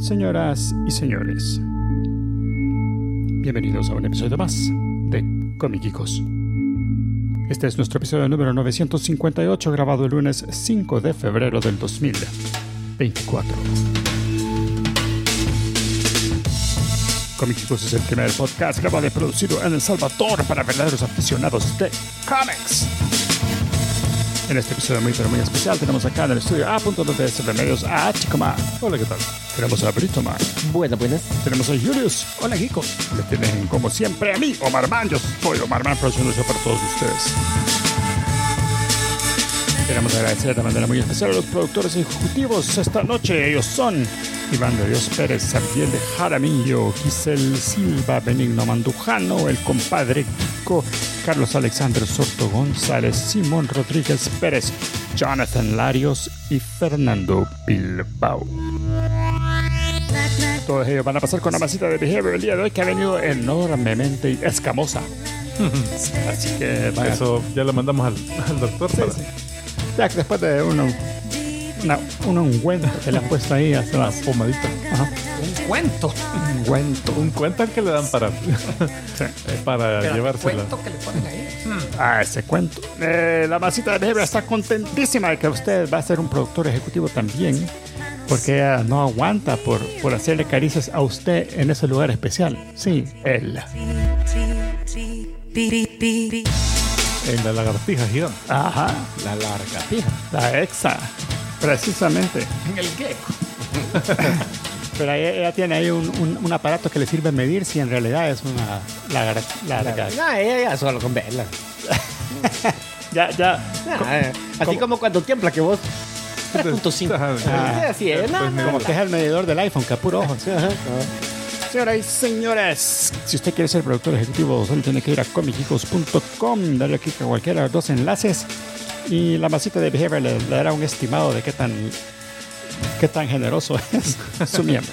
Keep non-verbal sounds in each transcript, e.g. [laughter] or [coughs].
Señoras y señores, bienvenidos a un episodio más de Comiquicos. Este es nuestro episodio número 958, grabado el lunes 5 de febrero del 2024. Comiquicos es el primer podcast grabado y producido en El Salvador para verdaderos aficionados de cómics. En este episodio muy pero muy especial tenemos acá en el estudio A. de Remedios a Chicoma. Hola, ¿qué tal? Tenemos a Brito Man. Buenas, buenas. Tenemos a Julius. Hola, Kiko. Le tienen como siempre a mí, Omar Man. Yo soy Omar Man, produciendo para todos ustedes. Queremos agradecer de manera muy especial a los productores ejecutivos esta noche. Ellos son Iván de Dios Pérez, Sabiel de Jaramillo, Giselle Silva, Benigno Mandujano, el compadre Kiko, Carlos Alexander Soto González, Simón Rodríguez Pérez, Jonathan Larios y Fernando Bilbao. Todos ellos van a pasar con la masita de Behavior el día de hoy que ha venido enormemente escamosa. [laughs] Así que vaya. Eso ya lo mandamos al, al doctor. para- Ya que después de uno, una, un ungüento que le han puesto ahí hace Una pomadita. Ajá, Un cuento. un ungüento. Un cuento que le dan para, Sí. [laughs] para Pero llevársela. cuento que le ponen ahí. Ah, ese cuento. Eh, la masita de Behavior está contentísima de que usted va a ser un productor ejecutivo también. Porque ella no aguanta por, por hacerle caricias a usted en ese lugar especial. Sí, él. En la lagartija gigante. Ajá, La larga pija. la exa. Precisamente. En el gecko. [laughs] Pero ella, ella tiene ahí un, un- un aparato que le sirve a medir si en realidad es una lagar- larga. No, ella ya solo con verla. [laughs] Ya, ya. Ah, eh, así como cuando tiembla que vos. 3.5. Ajá, Ah, así es. No, Pues no, Como que es el medidor del iPhone, que a puro ojo. Sí, ajá. Señoras y señores, si usted quiere ser productor ejecutivo, solo tiene que ir a comicicos.com, darle clic a cualquiera de los dos enlaces y la masita de Behavior le, le dará un estimado de qué tan, qué tan generoso [laughs] es [laughs] su miembro.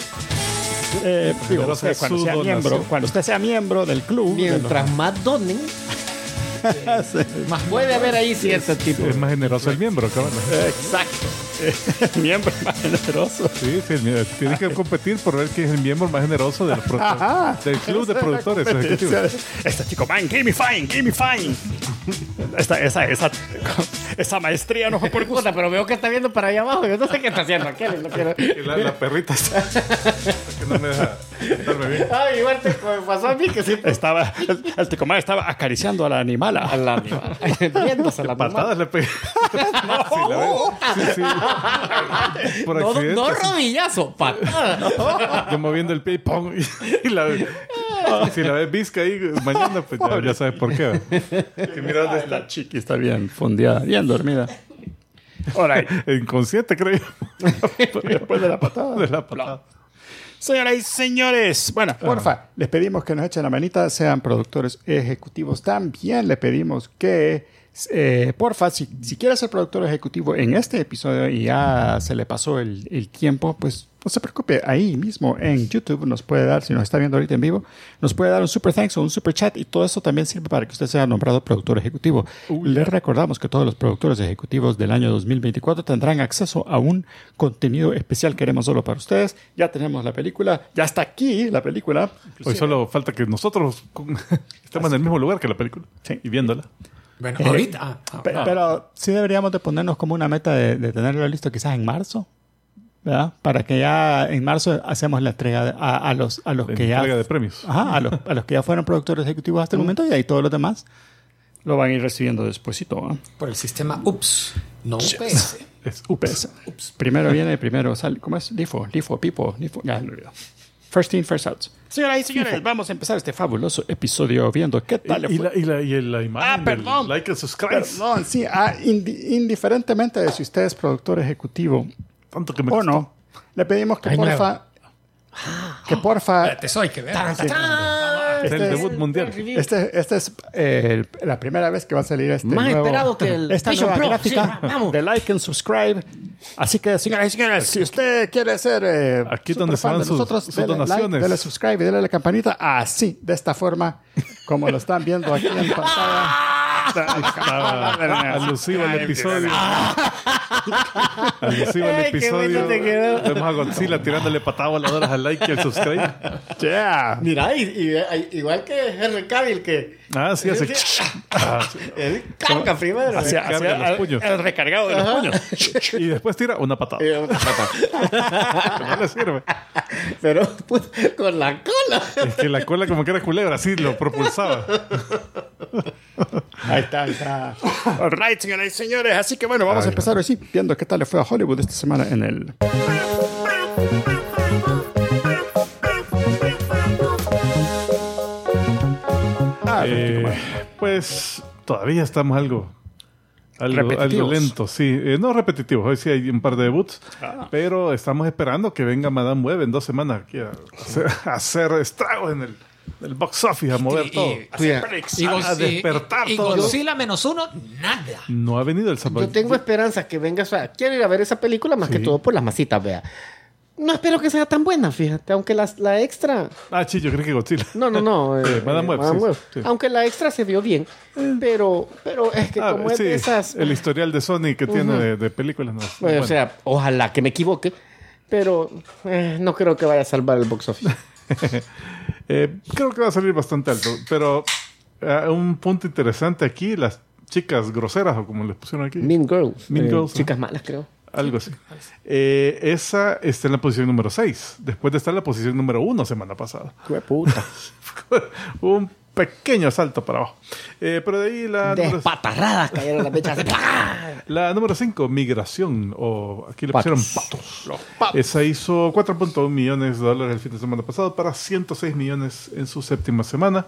Eh, digo, usted, es cuando, su sea donación. miembro, cuando usted sea miembro del club, de los- Mientras más donen, [laughs] más puede haber ahí cierto tipo. Es más generoso el miembro, cabrón. Exacto. El [laughs] miembro más generoso. Sí, sí, mira, tienes que competir por ver quién es el miembro más generoso del, pro- Ajá. del club de productores ejecutivos. Este chico, man, give me fine, give me fine. Esta, esa, esa, esa maestría no fue por gusto. Puta, pero veo que está viendo para allá abajo. Yo no sé qué está haciendo aquel. No quiero... La, la perrita está- [laughs] que no me deja darme bien. Ay, igual te pasó a mí que sí. Estaba, el, el ticomán estaba acariciando a la animala. Al animal. Viéndose la mamá. [laughs] Patadas le pegué. [laughs] Sí, la ves. Sí, sí. Por No, accidente. no sí. rodillazo, patada. [laughs] Yo moviendo el pie y ¡pum! Y, y la Si la ves visca ahí mañana, pues ya, ya sabes por qué. Que mira dónde está. La chiqui está bien fondeada, bien dormida. Ahora, Inconsciente, creo después de la patada. De la patada. Señoras y señores, bueno, porfa, les pedimos que nos echen la manita, sean productores ejecutivos. También le pedimos que, eh, porfa, si, si quiere ser productor ejecutivo en este episodio y ya se le pasó el, el tiempo, pues no se preocupe, ahí mismo en YouTube nos puede dar, si nos está viendo ahorita en vivo, nos puede dar un super thanks o un super chat y todo eso también sirve para que usted sea nombrado productor ejecutivo. Les recordamos que todos los productores ejecutivos del año 2024 tendrán acceso a un contenido especial que haremos solo para ustedes. Ya tenemos la película, ya está aquí la película. Hoy solo falta que nosotros [laughs] estemos en el mismo lugar que la película. Sí. Y viéndola. Bueno, ahorita. ah, ah, Pe- ah. Pero sí deberíamos de ponernos como una meta de, de tenerlo listo quizás en marzo. ¿Verdad? Para que ya en marzo hacemos la entrega de- a, a los, a los La que ya entrega de premios. Ajá, a los, a los que ya fueron productores ejecutivos hasta el momento y ahí todos los demás lo van a ir recibiendo despuésito. ¿ah? Por el sistema UPS, no UPS. Es UPS. Primero viene, primero sale. ¿Cómo es? LIFO, LIFO, PIPO, LIFO. Ya me olvidó. First in, first out. Señoras y señores, vamos a empezar este fabuloso episodio viendo qué tal le Y, y fue. la, y, la, y la imagen Ah, del perdón. like and subscribe. Perdón, sí, ah, indi- indiferentemente de si usted es productor ejecutivo Tanto que me o no, le pedimos que Ay, porfa, que porfa, Te soy que ver. Es el Este es- debut mundial. este, este es eh, la primera vez que va a salir este Más nuevo, esperado que el esta Vision nueva Pro. gráfica Sí, vamos. de like and subscribe. Así que, señoras y señores, si usted quiere ser eh, Aquí donde superfan se van de sus- nosotros, sus dele donaciones. like, dele subscribe y dele la campanita así, de esta forma, como lo están viendo aquí en pantalla. [laughs] Estaba alusivo al episodio. Ay, qué episodio. bueno te quedó. Vemos a Godzilla tirándole patadas voladoras al like y al subscribe. Yeah. Mira, y, y- igual que Henry Cavill, que Ah, sí, hace. [laughs] Ah, [laughs] sí. carga primero. Hacia, hacia los el, puños. el recargado de los puños. [laughs] Y después tira una patada. Y otra pata. No le sirve. Pero puta, con la cola. Es que la cola como que era culebra, así lo propulsaba. Ahí está, ahí está. All right, señoras y señores. Así que bueno, vamos a empezar hoy sí, viendo qué tal le fue a Hollywood esta semana en el. Eh, pues todavía estamos algo. Algo, algo lento, sí. Eh, no repetitivos, hoy sí hay un par de debuts. Pero estamos esperando que venga Madame Web en dos semanas aquí a hacer, a hacer estragos en el, el box office, a mover Y- todo. y- Cuida. y a despertar y, y todo Godzilla menos uno, nada. No ha venido el sábado. Yo tengo esperanza que venga. O sea, quiero ir a ver esa película más que Sí. todo por las masitas, vea. No espero que sea tan buena, fíjate. Aunque la, la extra. Ah, sí, yo creo que Godzilla. No, no, no. [laughs] Eh, Madame Web, Madame sí, sí. Aunque la extra se vio bien. Pero, pero es que Ah, como es sí, de esas. el historial de Sony que tiene de, de películas. No, es Bueno. O sea, ojalá que me equivoque. Pero eh, no creo que vaya a salvar el box office. [laughs] Eh, creo que va a salir bastante alto. Pero eh, un punto interesante aquí, las chicas groseras, o como les pusieron aquí. mean Girls. Mean eh, Girls, Chicas malas, creo. [laughs] Algo así. Eh, esa está en la posición número 6. Después de estar en la posición número 1 semana pasada. Qué puta. [laughs] un pequeño salto para abajo. Eh, pero de ahí la número, Despatarradas cayeron las mechas. [laughs] la número 5, migración. O aquí le Patos. pusieron patos. Esa hizo 4.1 millones de dólares el fin de semana pasado para 106 millones en su séptima semana.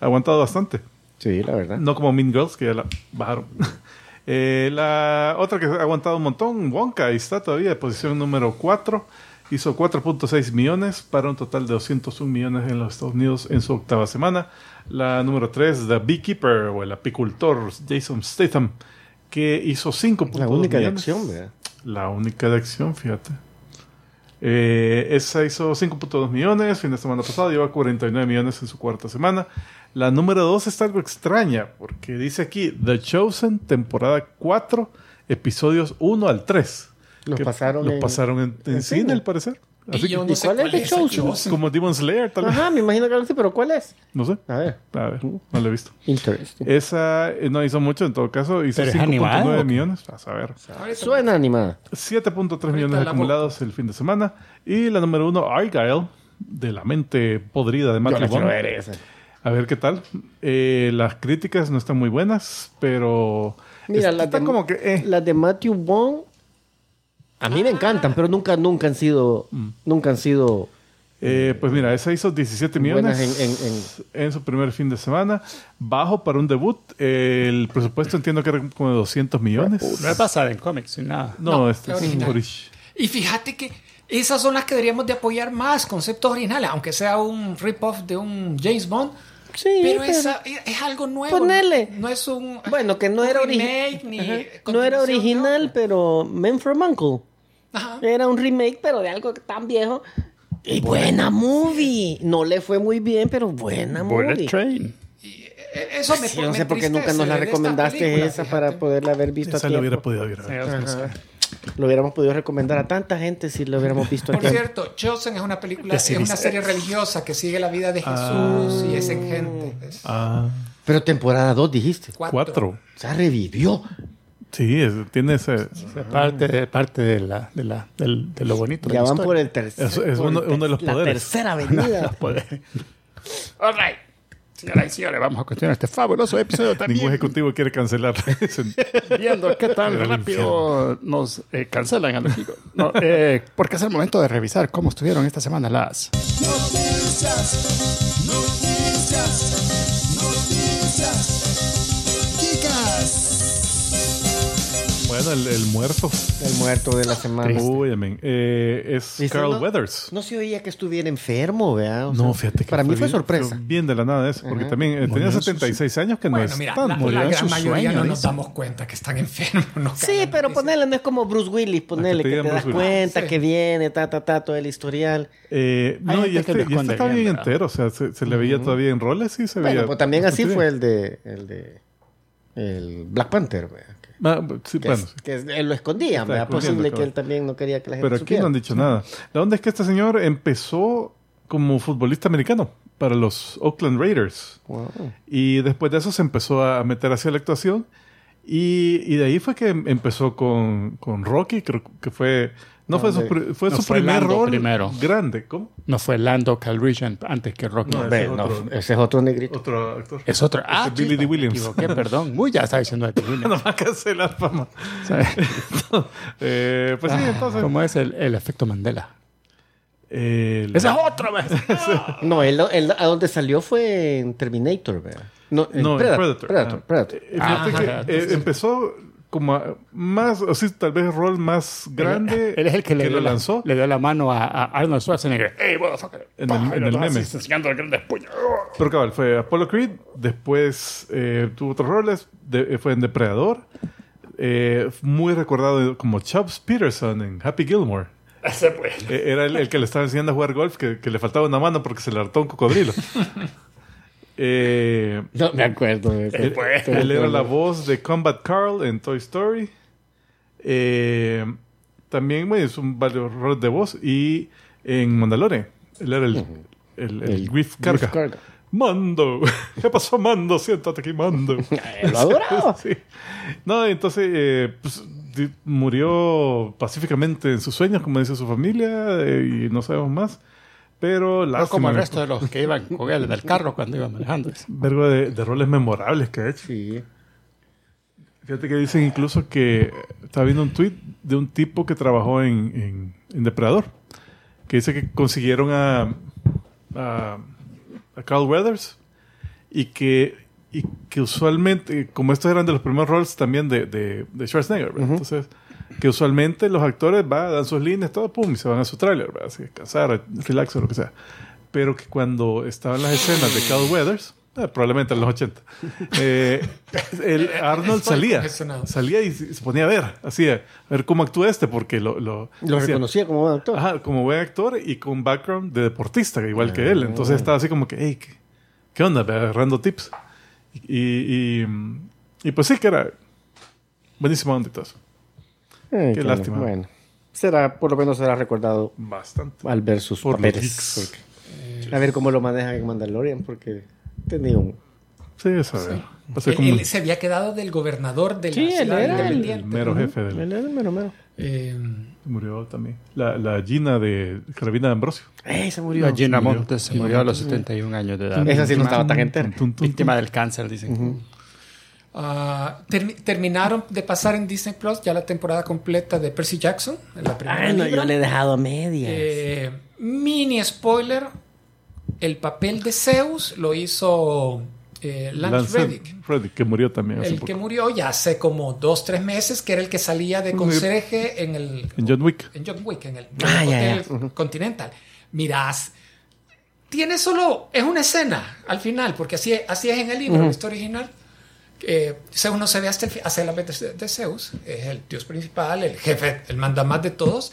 Ha aguantado bastante. Sí, la verdad. No como Mean Girls, que ya la bajaron. Eh, la otra que ha aguantado un montón, Wonka, ahí está todavía, de posición número 4. Hizo 4.6 millones para un total de 201 millones en los Estados Unidos en su octava semana. La número 3, The Beekeeper o el apicultor Jason Statham, que hizo 5.2 La única de acción, ¿verdad? La única de acción, fíjate. Eh, esa hizo 5.2 millones, fin de semana pasado lleva 49 millones en su cuarta semana. La número 2 está algo extraña, porque dice aquí The Chosen, temporada 4, episodios 1 al 3. Los pasaron los en- pasaron en, en en cine, cine. al parecer. Así Y yo que- no ¿Y sé cuál es cuál The es Chosen? Como Demon Slayer, tal vez. Ajá, me imagino que algo así, pero ¿cuál es? No sé. A ver. A ver, no lo he visto. Interesting. Esa eh, no hizo mucho, en todo caso, hizo ¿Pero es animada o 5.9 qué? millones. A saber. Suena animada. 7.3 millones la acumulados el fin de semana. Y la número uno, Argyle, de la mente podrida de Yo A ver qué tal. Eh, las críticas no están muy buenas, pero Mira, las están de, como que... eh. las de Matthew Vaughn a mí me encantan, pero nunca, nunca han sido, nunca han sido Eh, pues mira, esa hizo 17 millones en, en- en su primer fin de semana. Bajo para un debut. El presupuesto entiendo que era como de 200 millones. No es basada en cómics ni nada. No, No, este es. Y fíjate que esas son las que deberíamos de apoyar más, conceptos originales, aunque sea un rip-off de un James Bond. Sí, pero, pero- esa es, es algo nuevo. Ponele. No, no es un. Bueno, que no era, ori- remake, ni Ajá. no era original, pero Men from Uncle. Ajá. Era un remake, pero de algo tan viejo. Y buena movie. No le fue muy bien, pero buena Bullet movie. Train. Eh, Eso me Sí, no sé por qué nunca nos la recomendaste película, esa fíjate. para poderla haber visto Esa a lo tiempo. hubiera podido ver. Lo hubiéramos podido recomendar a tanta gente si lo hubiéramos visto Por cierto, Chosen es una película, es una serie religiosa que sigue la vida de Jesús y es en gente. Es Ah, Pero temporada 2 dijiste. cuatro. O sea, revivió. Sí, es- tiene ese... Es parte, parte de, la, de, la, del- de lo bonito. Ya la van historia. por el tercer. Es- uno- el ter- uno de los La poderes. tercera [laughs] avenida. All right. Señoras y señores, vamos a continuar este fabuloso episodio [laughs] Ningún también. ejecutivo quiere cancelar. [laughs] viendo qué tan rápido nos eh, cancelan a los chicos. No, eh, porque es el momento de revisar cómo estuvieron esta semana las. Noticias, bueno, el, el muerto. El muerto de la semana. Uy, amén. Eh, es. Carl No- Weathers. No se oía que estuviera enfermo, ¿verdad? O No, sea, fíjate que Para mí fue bien- sorpresa. bien de la nada eso, porque también eh, tenía Murió en sus- 76 años que no Bueno, es mira, tan. la, murió la en gran su mayoría sueño, no nos damos cuenta que están enfermos. nos Sí, pero ponele, no es como Bruce Willis, ponele, te que te das Bruce cuenta Sí. que viene, ta, ta, ta, todo el historial. Eh, no, y que este, y este está bien, entero, o sea, se, se le veía todavía en roles y se Bueno, veía. pues también así bastante fue el de, el de el Black Panther, ¿verdad? Que Ah, sí, Que, bueno, es- que lo escondía. Está ¿verdad? escondiendo, posible que él también no quería que la gente Pero aquí supiera. no han dicho nada. La onda es que este señor empezó como futbolista americano para los Oakland Raiders. Wow. Y después de eso se empezó a meter hacia la actuación. Y, y de ahí fue que em- empezó con, con Rocky, creo que fue... No fue su, fue No su fue primer Lando rol primero. grande. ¿Cómo? No fue Lando Calrissian antes que Rocky. No, Ve, ese es no, otro- ese es otro negrito. Otro actor. Es otro. Ah, es Billy Dee Williams. Me equivoqué, perdón. Uy, ya estaba diciendo de Dee Williams. No va a cancelar fama. ¿Sabes? [laughs] Eh, pues sí, entonces... ¿Cómo es el, el efecto Mandela? el- Ese es otro, ¿ves? [laughs] No, él, él a donde salió fue en Terminator, ¿verdad? No, en No, Predator. Predator. Predator, Ah. Predator. Eh, fíjate Ah, que, eh, empezó como más, así tal vez rol más grande Él es el que, le, dio lo la- lanzó. le dio la mano a, a Arnold Schwarzenegger. ¡Ey, motherfucker! En el- en el meme. enseñando el. Pero cabal, fue Apollo Creed, después eh, tuvo otros roles, de- eh, fue en Depredador, eh, muy recordado como Chubbs Peterson en Happy Gilmore. Ese pues. Eh, era el, el que le estaba enseñando a jugar golf, que, que le faltaba una mano porque se le hartó un cocodrilo. [laughs] Eh, [laughs] No me acuerdo. de ese. él, él era la voz de Combat Carl en Toy Story. Eh, también bueno, hizo un- varios roles de voz. Y en Mandalorian, él era el, el, el El Griff Carga. Griff Karga. Mando, [laughs] ¿qué pasó, Mando? Siéntate aquí, Mando. Él [laughs] lo adoraba. Sí. No, entonces eh, pues, murió pacíficamente en sus sueños, como dice su familia, eh, y no sabemos más. Pero No lástima, como el resto de los que iban con él del carro cuando iba manejando. vergo de, de roles memorables que ha hecho. Sí. Fíjate que dicen incluso que estaba viendo un tweet de un tipo que trabajó en, en, en Depredador, que dice que consiguieron a, a, a Carl Weathers y que, y que usualmente, como estos eran de los primeros roles también de, de, de Schwarzenegger, ¿verdad? entonces que usualmente los actores va, dan sus líneas, todo, pum, y se van a su tráiler, ¿verdad? así descansar, relax o lo que sea. Pero que cuando estaban las escenas de Carl Weathers, eh, probablemente en los 80, eh, [laughs] el Arnold salía, salía y se ponía a ver, así, a ver cómo actúa este, porque lo, lo, Lo hacía- reconocía como buen actor. Ajá, como buen actor y con background de deportista, igual que él. Entonces estaba así como que, hey, ¿qué, qué onda? Agarrando tips. Y, y, y, y pues sí que era buenísimo onda y todo eso. Ay, qué qué lástima. Bueno, será, por lo menos será recordado Bastante. al ver sus Por los papeles. geeks. Porque- a ver cómo lo manejan en Mandalorian, porque tenía un... Sí, eso. Va a ser Él, como él se había quedado del gobernador de la Sí, él ciudad era el- el mero jefe del... Él era el mero mero. Eh, Murió también. La, la Gina de Carabina de Ambrosio. ¡Eh, se murió! La Gina. Montes se murió a los 71 años de edad. Esa sí no estaba tan entera. Víctima del cáncer, dicen. Ah, termi- terminaron de pasar en Disney Plus ya la temporada completa de Percy Jackson, en la primera Ah, no, libro. yo le he dejado a medias. Eh, mini spoiler: el papel de Zeus lo hizo eh, Lance, Lance Reddick. Reddick, que murió también hace El que murió ya hace como dos, tres meses, que era el que salía de conserje en el En John Wick. en John Wick, en el Ah, ya, Hotel Continental. Mirás, tiene solo, es una escena al final, porque así, así es en el libro, la historia original. Eh, Zeus no se ve hasta el hacia la mente de, de Zeus, es el dios principal, el jefe, el mandamás de todos,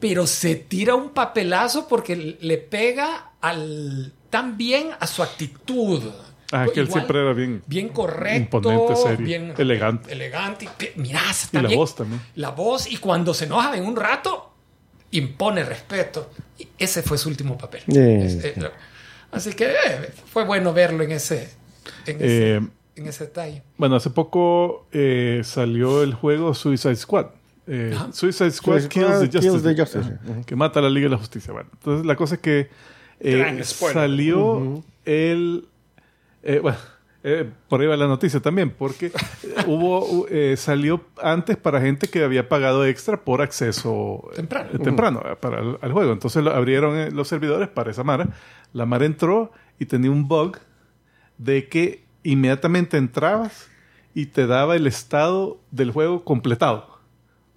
pero se tira un papelazo porque le pega al, tan bien a su actitud. Ah, que él siempre era bien. bien correcto, Imponente, serio, bien elegante. elegante. y que- Mirá, Y está la bien. voz también. La voz, y cuando se enoja en un rato, impone respeto. Y ese fue su último papel. Yeah. Es- eh, así que eh, fue bueno verlo en ese, en ese, Eh, en ese detalle. Bueno, hace poco eh, salió el juego Suicide Squad. Eh, Suicide Squad Suicide Kills Squad the Justice, Kills the que mata a la Liga de la Justicia. Bueno, entonces la cosa es que eh, salió el... eh, bueno, eh, por ahí va la noticia también, porque [laughs] hubo eh, salió antes para gente que había pagado extra por acceso Temprano. temprano para el, al juego. Entonces lo abrieron los servidores para esa Mara. La Mara entró y tenía un bug de que inmediatamente entrabas y te daba el estado del juego completado.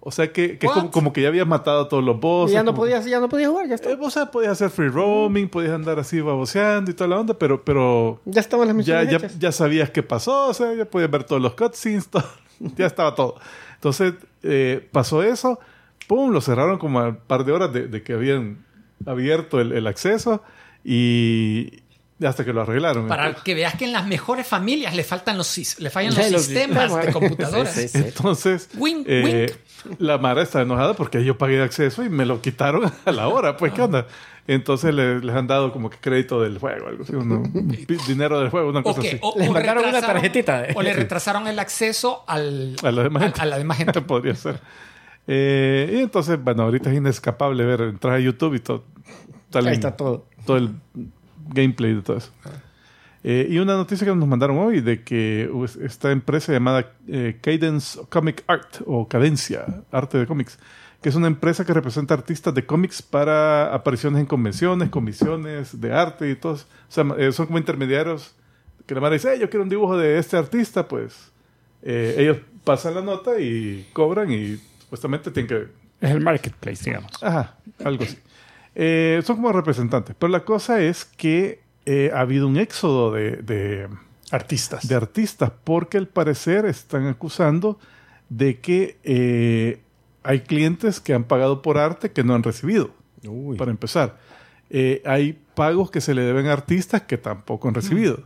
O sea que, que es como, como que ya habías matado a todos los Y bosses. ya no podías, ya no podías jugar, ya Eh, está. o sea, podías hacer free roaming, podías andar así baboseando y toda la onda, pero, pero Ya estaban las ya, misiones ya, hechas. ya sabías qué pasó, o sea, ya podías ver todos los cutscenes, [laughs] todo, ya estaba todo. Entonces, eh, pasó eso, pum, lo cerraron como a un par de horas de, de que habían abierto el, el acceso y, Hasta que lo arreglaron. Para que veas que en las mejores familias le faltan los sis- le fallan los los sistemas sistemas. de computadoras. Sí, sí, sí. Entonces, Wink, eh, la Mara está enojada porque yo pagué acceso y me lo quitaron [laughs] a la hora. Pues, ¿qué onda? Entonces le- les han dado como que crédito del juego, algo así, uno- dinero del juego, una O, cosa así. o- Les mandaron una tarjetita. O le retrasaron el acceso al, A la demás gente. a, a la demás gente. [laughs] Podría ser. Eh, y entonces, bueno, ahorita es inescapable ver, entrar a YouTube y todo. Ahí está todo. todo el gameplay de todo eso. Eh, y una noticia que nos mandaron hoy de que esta empresa llamada eh, Cadence Comic Art o Cadencia, arte de cómics, que es una empresa que representa artistas de cómics para apariciones en convenciones, comisiones de arte y todo. O sea, eh, son como intermediarios que la madre dice, "Eh, yo quiero un dibujo de este artista, pues eh, ellos pasan la nota y cobran y supuestamente tienen que Es el marketplace, digamos. Ajá, algo así. Eh, son como representantes. Pero la cosa es que eh, ha habido un éxodo de, de, Artistas. de artistas porque al parecer están acusando de que eh, hay clientes que han pagado por arte que no han recibido, Uy. para empezar. Eh, hay pagos que se le deben a artistas que tampoco han recibido.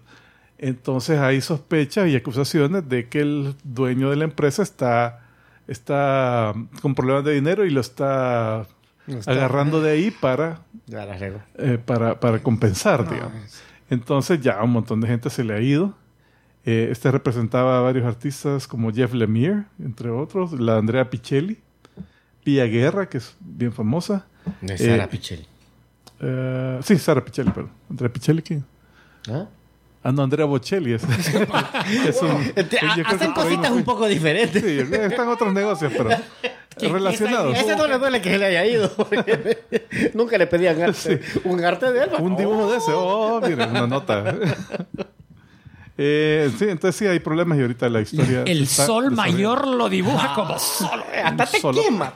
Entonces hay sospechas y acusaciones de que el dueño de la empresa está, está con problemas de dinero y lo está, está. agarrando de ahí para, Ya la regó. eh, para, para compensar, digamos. Entonces ya un montón de gente se le ha ido. Eh, este representaba a varios artistas como Jeff Lemire, entre otros, la Andrea Pichelli, Pia Guerra, que es bien famosa. No es Eh, Sara Pichelli. Eh, sí, Sara Pichelli, perdón. Andrea Pichelli, ¿quién? ¿Ah? Ah, no, Andrea Bocelli. Es, [laughs] es un, que Hacen cositas no un poco diferentes. Sí, están otros negocios, pero [laughs] relacionados. Ese no le duele que se le haya ido. [laughs] Nunca le pedían arte. Un arte de él. Un dibujo de ese. Oh, miren, una nota. Eh, sí, entonces sí hay problemas y ahorita la historia. El sol mayor lo dibuja como sol. Hasta te Solo. quema.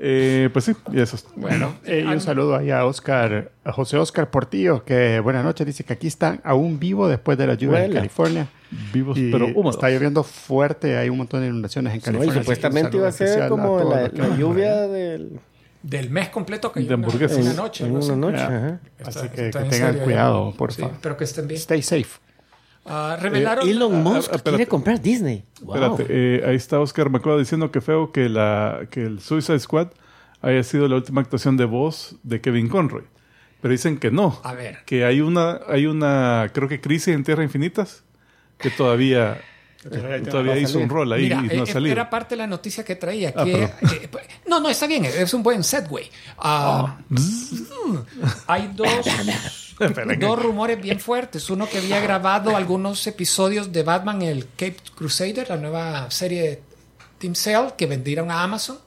Eh, pues sí, y eso es. Bueno, eh, y un saludo ahí a Oscar, a José Oscar Portillo, que buenas noches, dice que aquí están aún vivo después de la lluvia en. California. Vivos Y pero húmedos. está lloviendo fuerte, hay un montón de inundaciones en No, y California. así que un supuestamente iba a ser como todos la, que la lluvia del, Del mes completo que De yo una, hamburguesas. una noche. en así. una noche. Ajá. Así Está- que, está que en tengan serio, cuidado, por Sí, favor. Espero que estén bien. Stay safe. Ah, revelaron. Elon ah, Musk ah, espérate. quiere comprar Disney. Wow. Espérate, eh, ahí está Oscar McCloud diciendo que feo que, la, que el Suicide Squad haya sido la última actuación de voz de Kevin Conroy. Pero dicen que no. A ver. Que hay una, hay una, creo que crisis en Tierra Infinitas que todavía, [laughs] todavía hizo un rol ahí Mira, y no ha eh, salido. era parte de la noticia que traía. Ah, Que, eh, no, no, está bien, es un buen segue. Ah, mm, hay dos, [laughs] [laughs] dos rumores bien fuertes. Uno que había grabado algunos episodios de Batman, el Cape Crusader, la nueva serie de Team Cell que vendieron a Amazon.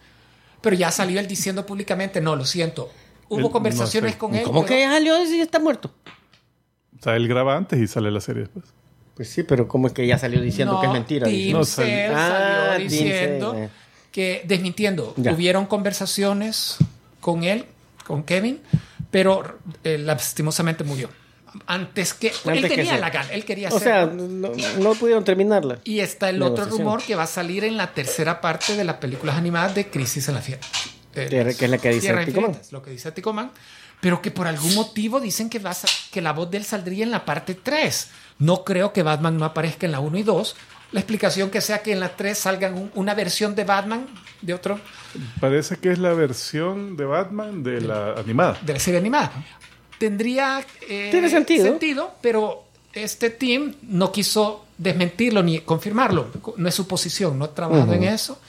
Pero ya salió él diciendo públicamente, no, lo siento. Hubo conversaciones no sé. con él. ¿Cómo pero- que salió si está muerto? O sea, él graba antes y sale la serie después. Pues sí, pero ¿cómo es que ya salió diciendo No, que es mentira? Team No, Cell salió- Ah, salió diciendo Cell, eh. que, desmintiendo, Ya. hubieron conversaciones con él, con Kevin, pero eh, lastimosamente murió. Antes que. él Antes que tenía sea. la gana, él quería O sea, no, no pudieron terminarla. Y está el otro negociación. rumor que va a salir en la tercera parte de las películas animadas de Crisis en la Fiera. Tierra- que es la que dice Tierra Tico Man. Infinita, es lo que dice Tico Man. Pero que por algún motivo dicen que, va a sa- que la voz de él saldría en la parte 3. No creo que Batman no aparezca en la 1 y 2. La explicación que sea que en la 3 salgan un- una versión de Batman de otro Parece que es la versión de Batman de la animada. de la serie animada. Tendría eh, Tiene sentido. pero este team no quiso desmentirlo ni confirmarlo. No es su posición, no ha trabajado en eso.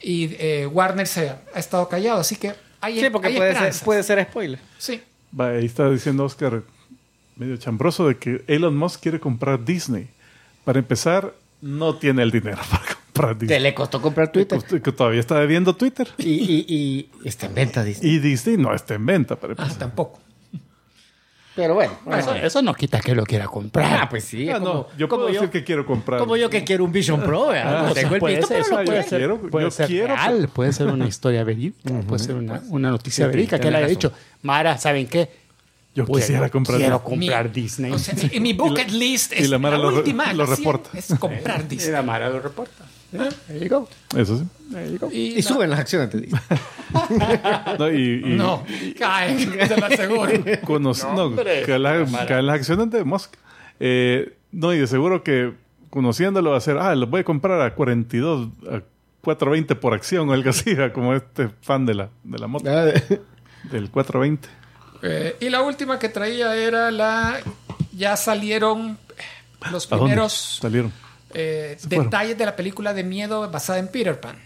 Y eh, Warner se ha, ha estado callado, así que hay, Sí, porque hay puede ser, puede ser spoiler. Sí. Va, ahí está diciendo Oscar, medio chambroso, de que Elon Musk quiere comprar Disney. Para empezar, no tiene el dinero [laughs] para comprar Que Disney. le costó comprar Twitter. Que todavía está debiendo Twitter. Y, y, y está en venta Disney. Y Disney no está en venta para Ah, empezar. tampoco. Pero bueno. Eso, eso no quita que lo quiera comprar. Ah, pues sí. Ah, no, como, yo como puedo yo, decir que quiero comprar. como yo que quiero un Vision Pro. ¿verdad? Ah, no o sea, tengo el puede visto, ser, pero eso lo yo quiero. quiero, puede yo ser quiero. real, puede ser una historia verídica, puede ser una, una noticia Sí, verídica que le haya dicho, Mara, ¿saben qué? Yo Voy quisiera comprar. Quiero Disney. comprar Mi- Disney. O sea, en mi bucket Y la- list y es la la, Mara lo re- última lo reporta. es comprar y [laughs] Disney. la Mara lo reporta. There you go. Eso sí. There you go. Y la- suben las acciones, te digo. [laughs] No, y, y No, caen, [laughs] te lo aseguro. conoc- no, caen las, caen las acciones de Musk. Eh, no, y de seguro que conociéndolo va a ser, ah, lo voy a comprar a 42, a 420 por acción o algo así, como este fan de la, de la moto, Ah, del 420. Eh, y la última que traía era la. Ya salieron los ¿A dónde primeros salieron? eh, detalles de la película de miedo basada en Peter Pan.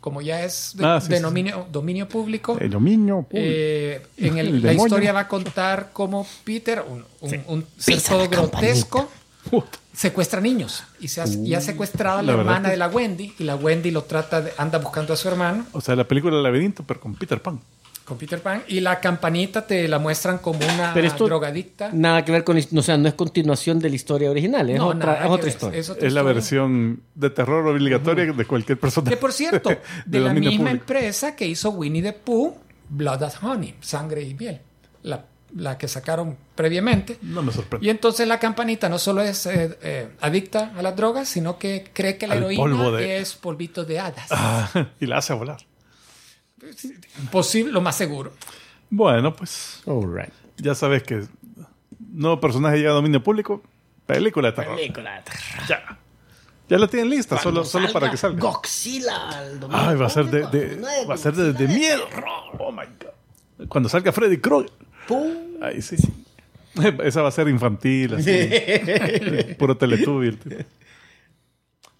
Como ya es de, Ah, sí, de sí. dominio, dominio público. El dominio. eh, en el- El la demonio. historia va a contar cómo Peter, un, un, un ser todo campanita. grotesco, secuestra niños y, se ha, y ha secustrado a la, hermana que- de la Wendy y la Wendy lo trata de, anda buscando a su hermano O sea, la película del laberinto, pero con Peter Pan. Con Peter Pan y la campanita te la muestran como una Pero esto- drogadicta Nada que ver con. O sea, no es continuación de la historia original, es No, otra, es otra historia. es otra Es la versión de terror obligatoria de cualquier persona. que por cierto [laughs] de, la misma público. empresa que hizo Winnie the Pooh Blood and Honey Sangre y miel la, la que sacaron previamente No me sorprende. y entonces la campanita no solo es eh, eh, adicta a las drogas sino que cree que la Al heroína polvo de- es polvito de hadas Ah, [laughs] y la hace volar. Posible lo más seguro Bueno, pues All right. ya sabes que nuevo personaje llega a dominio público, película de terror. Película. Ya. Ya la tienen lista, solo, solo para que salga. Godzilla. al domingo Ay, va a ser de, de- va a ser de, de miedo. Oh my god. Cuando salga Freddy Krueger. Pum. Ahí sí. [laughs] Esa va a ser infantil, así. [laughs] Puro Teletubby. el tipo.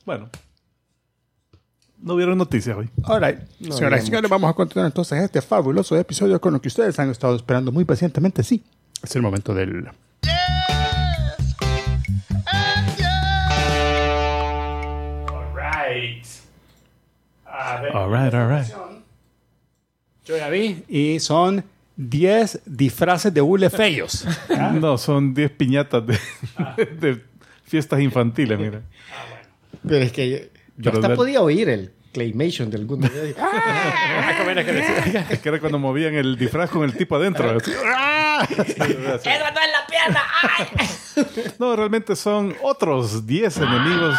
Bueno. No hubieron noticias hoy. All right. Señoras y señores, vamos a continuar entonces este fabuloso episodio con lo que ustedes han estado esperando muy pacientemente. Sí, es el momento del... All right, all right. Yo ya vi. Y son 10 disfraces de hule feos. [laughs] No, son 10 piñatas de, [laughs] de fiestas infantiles, mira. Pero es que yo, hasta podía oír el claymation del alguno. [laughs] Es que era cuando movían el disfraz con el tipo adentro. así. ¡Eso no es la pierna! ¡Ay! [laughs] No, realmente son otros 10 enemigos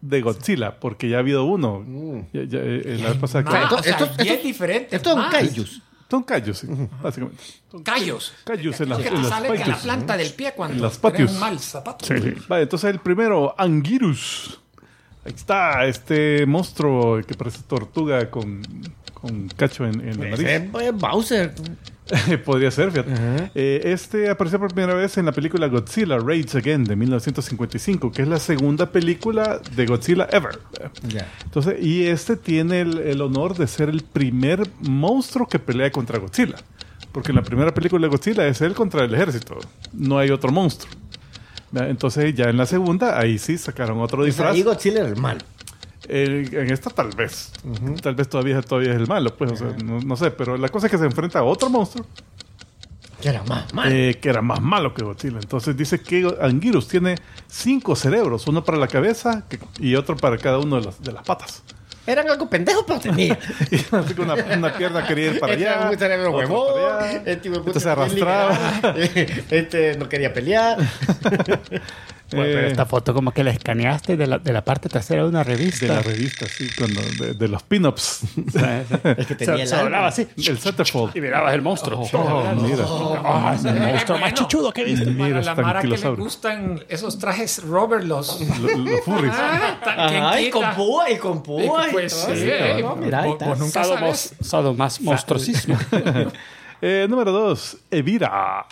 de Godzilla, porque ya ha habido uno. Ya- ya, eh, la vez pasada que- Más, esto- o sea, esto- 10 esto- diferentes Estos son más. kaijus. Son callos, sí, básicamente. callos Callos en las, que en las salen en la patios. planta del pie cuando En las patios. un mal zapato Vale, entonces el primero, Anguirus. Ahí está, este monstruo que parece tortuga con, con cacho en, en la nariz. Ese es Bowser. [laughs] Podría ser, fíjate. Eh, este apareció por primera vez en la película Godzilla Rage Again de 1955, que es la segunda película de Godzilla ever. Entonces, y este tiene el, el honor de ser el primer monstruo que pelea contra Godzilla. Porque en la primera película de Godzilla es él contra el ejército. No hay otro monstruo. Entonces, ya en la segunda, ahí sí sacaron otro disfraz. Ahí Godzilla era el malo. En esta tal vez. Tal vez todavía, todavía es el malo, pues, o sea, no, no sé. Pero la cosa es que se enfrenta a otro monstruo Que era más malo. eh, que era más malo que Godzilla. Entonces dice que Anguirus tiene cinco cerebros, uno para la cabeza y otro para cada uno de las, de las patas. Eran algo pendejos, pero tenía. [laughs] Y así que una, una pierna quería ir para Este allá. Este, hijo de puta Este se arrastraba. liberal. Este no quería pelear. [laughs] Bueno, pero Eh, esta foto como que la escaneaste de la, de la parte trasera de una revista. de la revista, sí, cuando, de, de los pin-ups. [laughs] Es que tenía se, el se alma. doblaba así. el Centerfold. Y mirabas el monstruo. Oh, mira. Ah, es el monstruo más Bueno. chichudo que he visto. Mira, la Mara que le gustan esos trajes Robert los Lo- Los furries. Ah, tan- ¿quién Ajá, y con púa, y con púa. Pues todo sí, eh, No, mira, ahí vos- está. vos nunca sabes. sadomas monstruosismo. [laughs] Eh, número dos, Evira,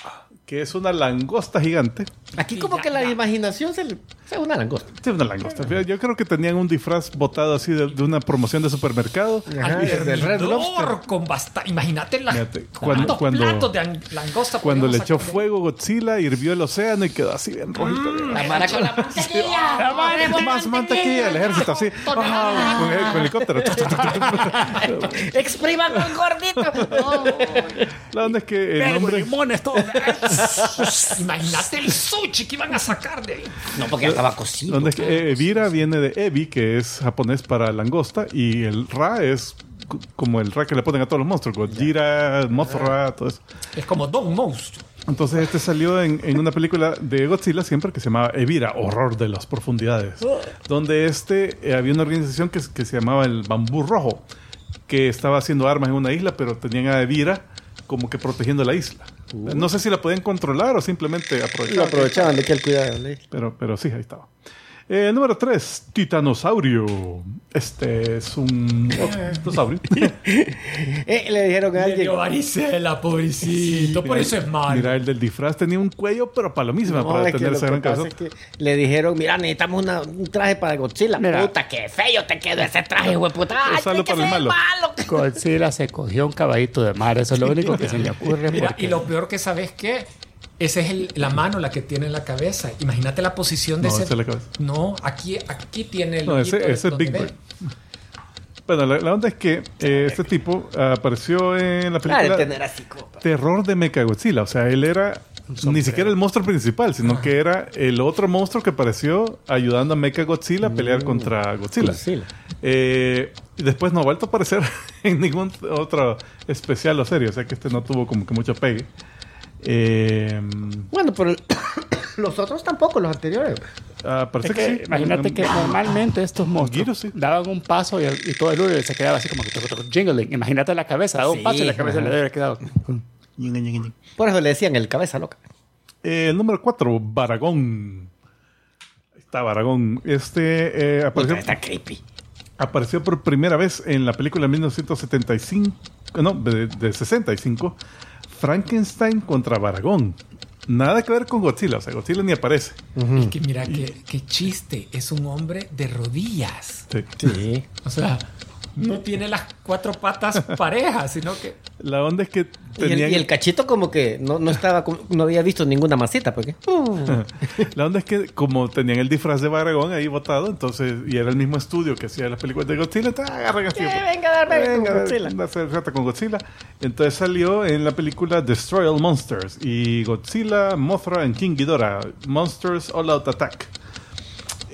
que es una langosta gigante. Aquí Y como ya, que la ya. imaginación se le... Es una langosta. Sí, una langosta. Yo creo que tenían un disfraz botado así de, de una promoción de supermercado. Ajá, del Red Lobster. Alrededor con bastante. Imagínate la, cuántos cuando- cuando- platos de an- langosta. Cuando le echó fuego Godzilla, hirvió el océano y quedó así bien rojito. La mara con la [laughs] mantequilla. Más mantequilla, el ejército así. Ajá, con, con helicóptero. [laughs] Expriman un gordito. [laughs] No. La onda es que el nombre... limones, todo. Imagínate el sushi que iban a sacar de ahí. No, porque ya estaba cocido. onda es que eh, Evira viene de Evi, que es japonés para langosta, y el Ra es como el Ra que le ponen a todos los monstruos. Gojira, Mothra, todo eso. Es como Don Monstruo. Entonces este salió en, en una película de Godzilla siempre que se llamaba Evira, Horror de las Profundidades. Donde este eh, había una organización que, que se llamaba el Bambú Rojo, que estaba haciendo armas en una isla, pero tenían a Evira como que protegiendo la isla. No sé si la podían controlar o simplemente Lo aprovechar. aprovechaban de que el cuidado. ¿le? Pero, pero sí, ahí estaba. Eh, número 3, Titanosaurio. Este es un [laughs] dinosaurio. Eh, le dijeron a Le alguien. dio varicela, pobrecito. por eso es malo. Mira, el del disfraz tenía un cuello, pero palomísima No, para es que tener lo esa que gran cabeza. es que le dijeron, mira, necesitamos una- un traje para Godzilla. Mira. Puta, qué feo te quedó ese traje, güey, puta. Ay, que para el ser malo. malo. Godzilla se cogió un caballito de mar, eso es lo único que se me [laughs] ocurre. Mira, porque- y lo peor que sabes qué, esa es el- la mano la que tiene en la cabeza. Imagínate la posición de No, ese. esa es la cabeza. No, aquí, aquí tiene el. No, ese, es Big ve. Bird. Bueno, la, la onda es que eh, este tipo apareció en la película de tener así, copa. Terror de Mechagodzilla. O sea, él era ni siquiera el monstruo principal, sino que era el otro monstruo que apareció ayudando a Mechagodzilla a pelear contra Godzilla. Godzilla. Eh, y después no ha vuelto a aparecer [laughs] en ningún otro especial o serie. O sea que este no tuvo como que mucho pegue. Eh, Bueno, pero [coughs] los otros tampoco, los anteriores. ah, parece Es que, que, sí. imagínate que normalmente estos monstruos sí. daban un paso y, y todo el ure se quedaba así como que jingling. Imagínate la cabeza, daba un Sí, paso y la cabeza ajá. le había quedado. Por eso le decían el cabeza loca. Eh, el número 4, Baragón. Ahí está Baragón. Este eh, apareció, está creepy. apareció por primera vez en la película de 1975, no, de, de 65, Frankenstein contra Baragón. Nada que ver con Godzilla, o sea, Godzilla ni aparece. Y que mira, qué, qué chiste. Es un hombre de rodillas. Sí. Sí. O sea, no tiene las cuatro patas [laughs] parejas, sino que. La onda es que Y el, tenían... y el cachito como que no, no estaba como- no había visto ninguna masita, porque [laughs] La onda es que como tenían el disfraz de Baragón ahí botado, entonces, y era el mismo estudio que hacía las películas de Godzilla, entonces agarran así. venga a darme con Venga, Godzilla. anda a hacer rata con Godzilla. Entonces salió en la película Destroy All Monsters y Godzilla, Mothra and King Ghidorah, Monsters All Out Attack.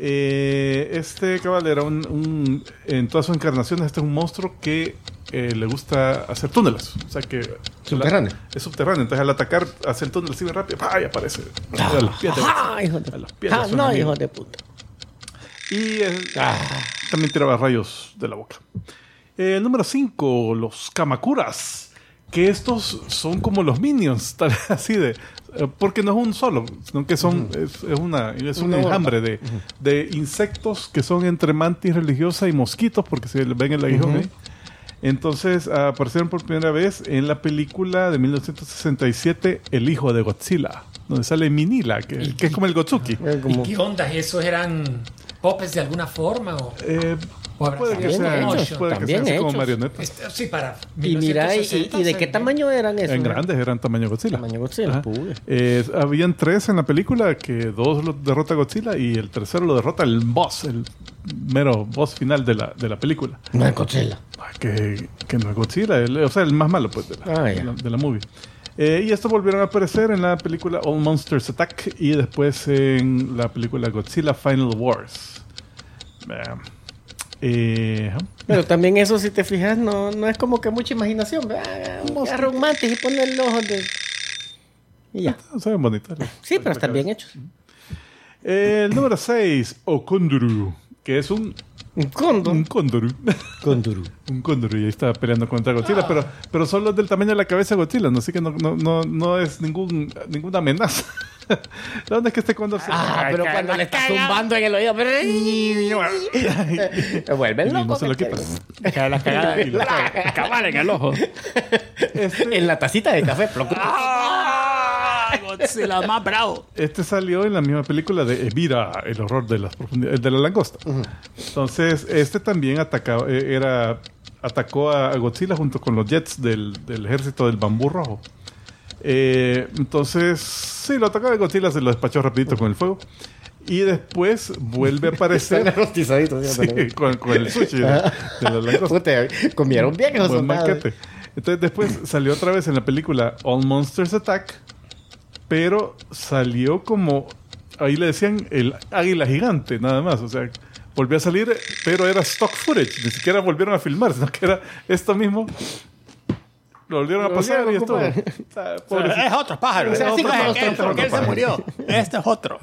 Eh, este cabal era un, un- en todas sus encarnaciones, este es un monstruo que eh, le gusta hacer túneles. O sea que Subterráneo. es subterráneo. Entonces al atacar hace el túnel así bien rápido, ¡pah! y aparece a los pies de Ah, hijo de a los pies de Ah, no, hijo de puta. Y eh, también tiraba rayos de la boca. Eh, número 5, los Kamakuras. Que estos son como los minions, [laughs] tal así de. Eh, porque no es un solo, sino que son. Es, es una, es un enjambre de, de insectos que son entre mantis religiosa y mosquitos, porque se ven el aguijón ahí. Entonces aparecieron por primera vez en la película de 1967, El hijo de Godzilla, donde sale Minila, que, que es como el Gotsuki. Eh, ¿Y qué onda? ¿Esos eran popes de alguna forma? O, Eh, puede que sido sean, hechos, puede que también sean así como hechos. marionetas. Este, sí, para. Y mira, y, 1960 y de qué ve. tamaño eran esos? En grandes eran tamaño Godzilla. Tamaño Godzilla. Eh, habían tres en la película, que dos lo derrota Godzilla y el tercero lo derrota el boss, el mero boss final de la, de la película. No es Godzilla. Ah, Que, que no es Godzilla, el- o sea, el más malo pues, de la, Ah, de la, de la movie. Eh, y estos volvieron a aparecer en la película All Monsters Attack y después en la película Godzilla Final Wars. Eh, eh. Pero también eso, si te fijas, no, no es como que mucha imaginación. Agarra un y pone el ojo de... Y ya. Se ven bonitas. Sí, pero están bien hechos. El número 6, Okonduru, que es un, Un cóndor. un cóndor. Cóndor. [laughs] un cóndor y ahí está peleando contra Godzilla, pero, pero solo es del tamaño de la cabeza de Godzilla, ¿no? así que no, no, no, no es ningún, ninguna amenaza. [laughs] la onda es que este cóndor se... Ah, pero Ay, cuando le está caga. zumbando en el oído. Pero... [laughs] Vuelven Y no loco. se lo. Cae y cabal en el ojo. En la tacita de café. ploc. ¡Ah! Godzilla más bravo. Este salió en la misma película de Evira, el horror de las profundidades de la langosta. Entonces, este también atacaba, eh, era, atacó a Godzilla junto con los jets del, del ejército del bambú rojo. Eh, entonces, sí, lo atacaba y Godzilla, se lo despachó rapidito con el fuego. Y después vuelve a aparecer [laughs] sí, con, con el sushi de, de la langosta. Puta, comieron bien esos Buen soldados. banquete. Entonces después salió otra vez en la película All Monsters Attack, pero salió como, ahí le decían el águila gigante, nada más. O sea, volvió a salir, pero era stock footage, ni siquiera volvieron a filmar, [laughs] sino que era esto mismo. Lo volvieron a pasar y pobrecito. es otro pájaro. Es otro pájaro, porque él se murió. [laughs] Este es otro.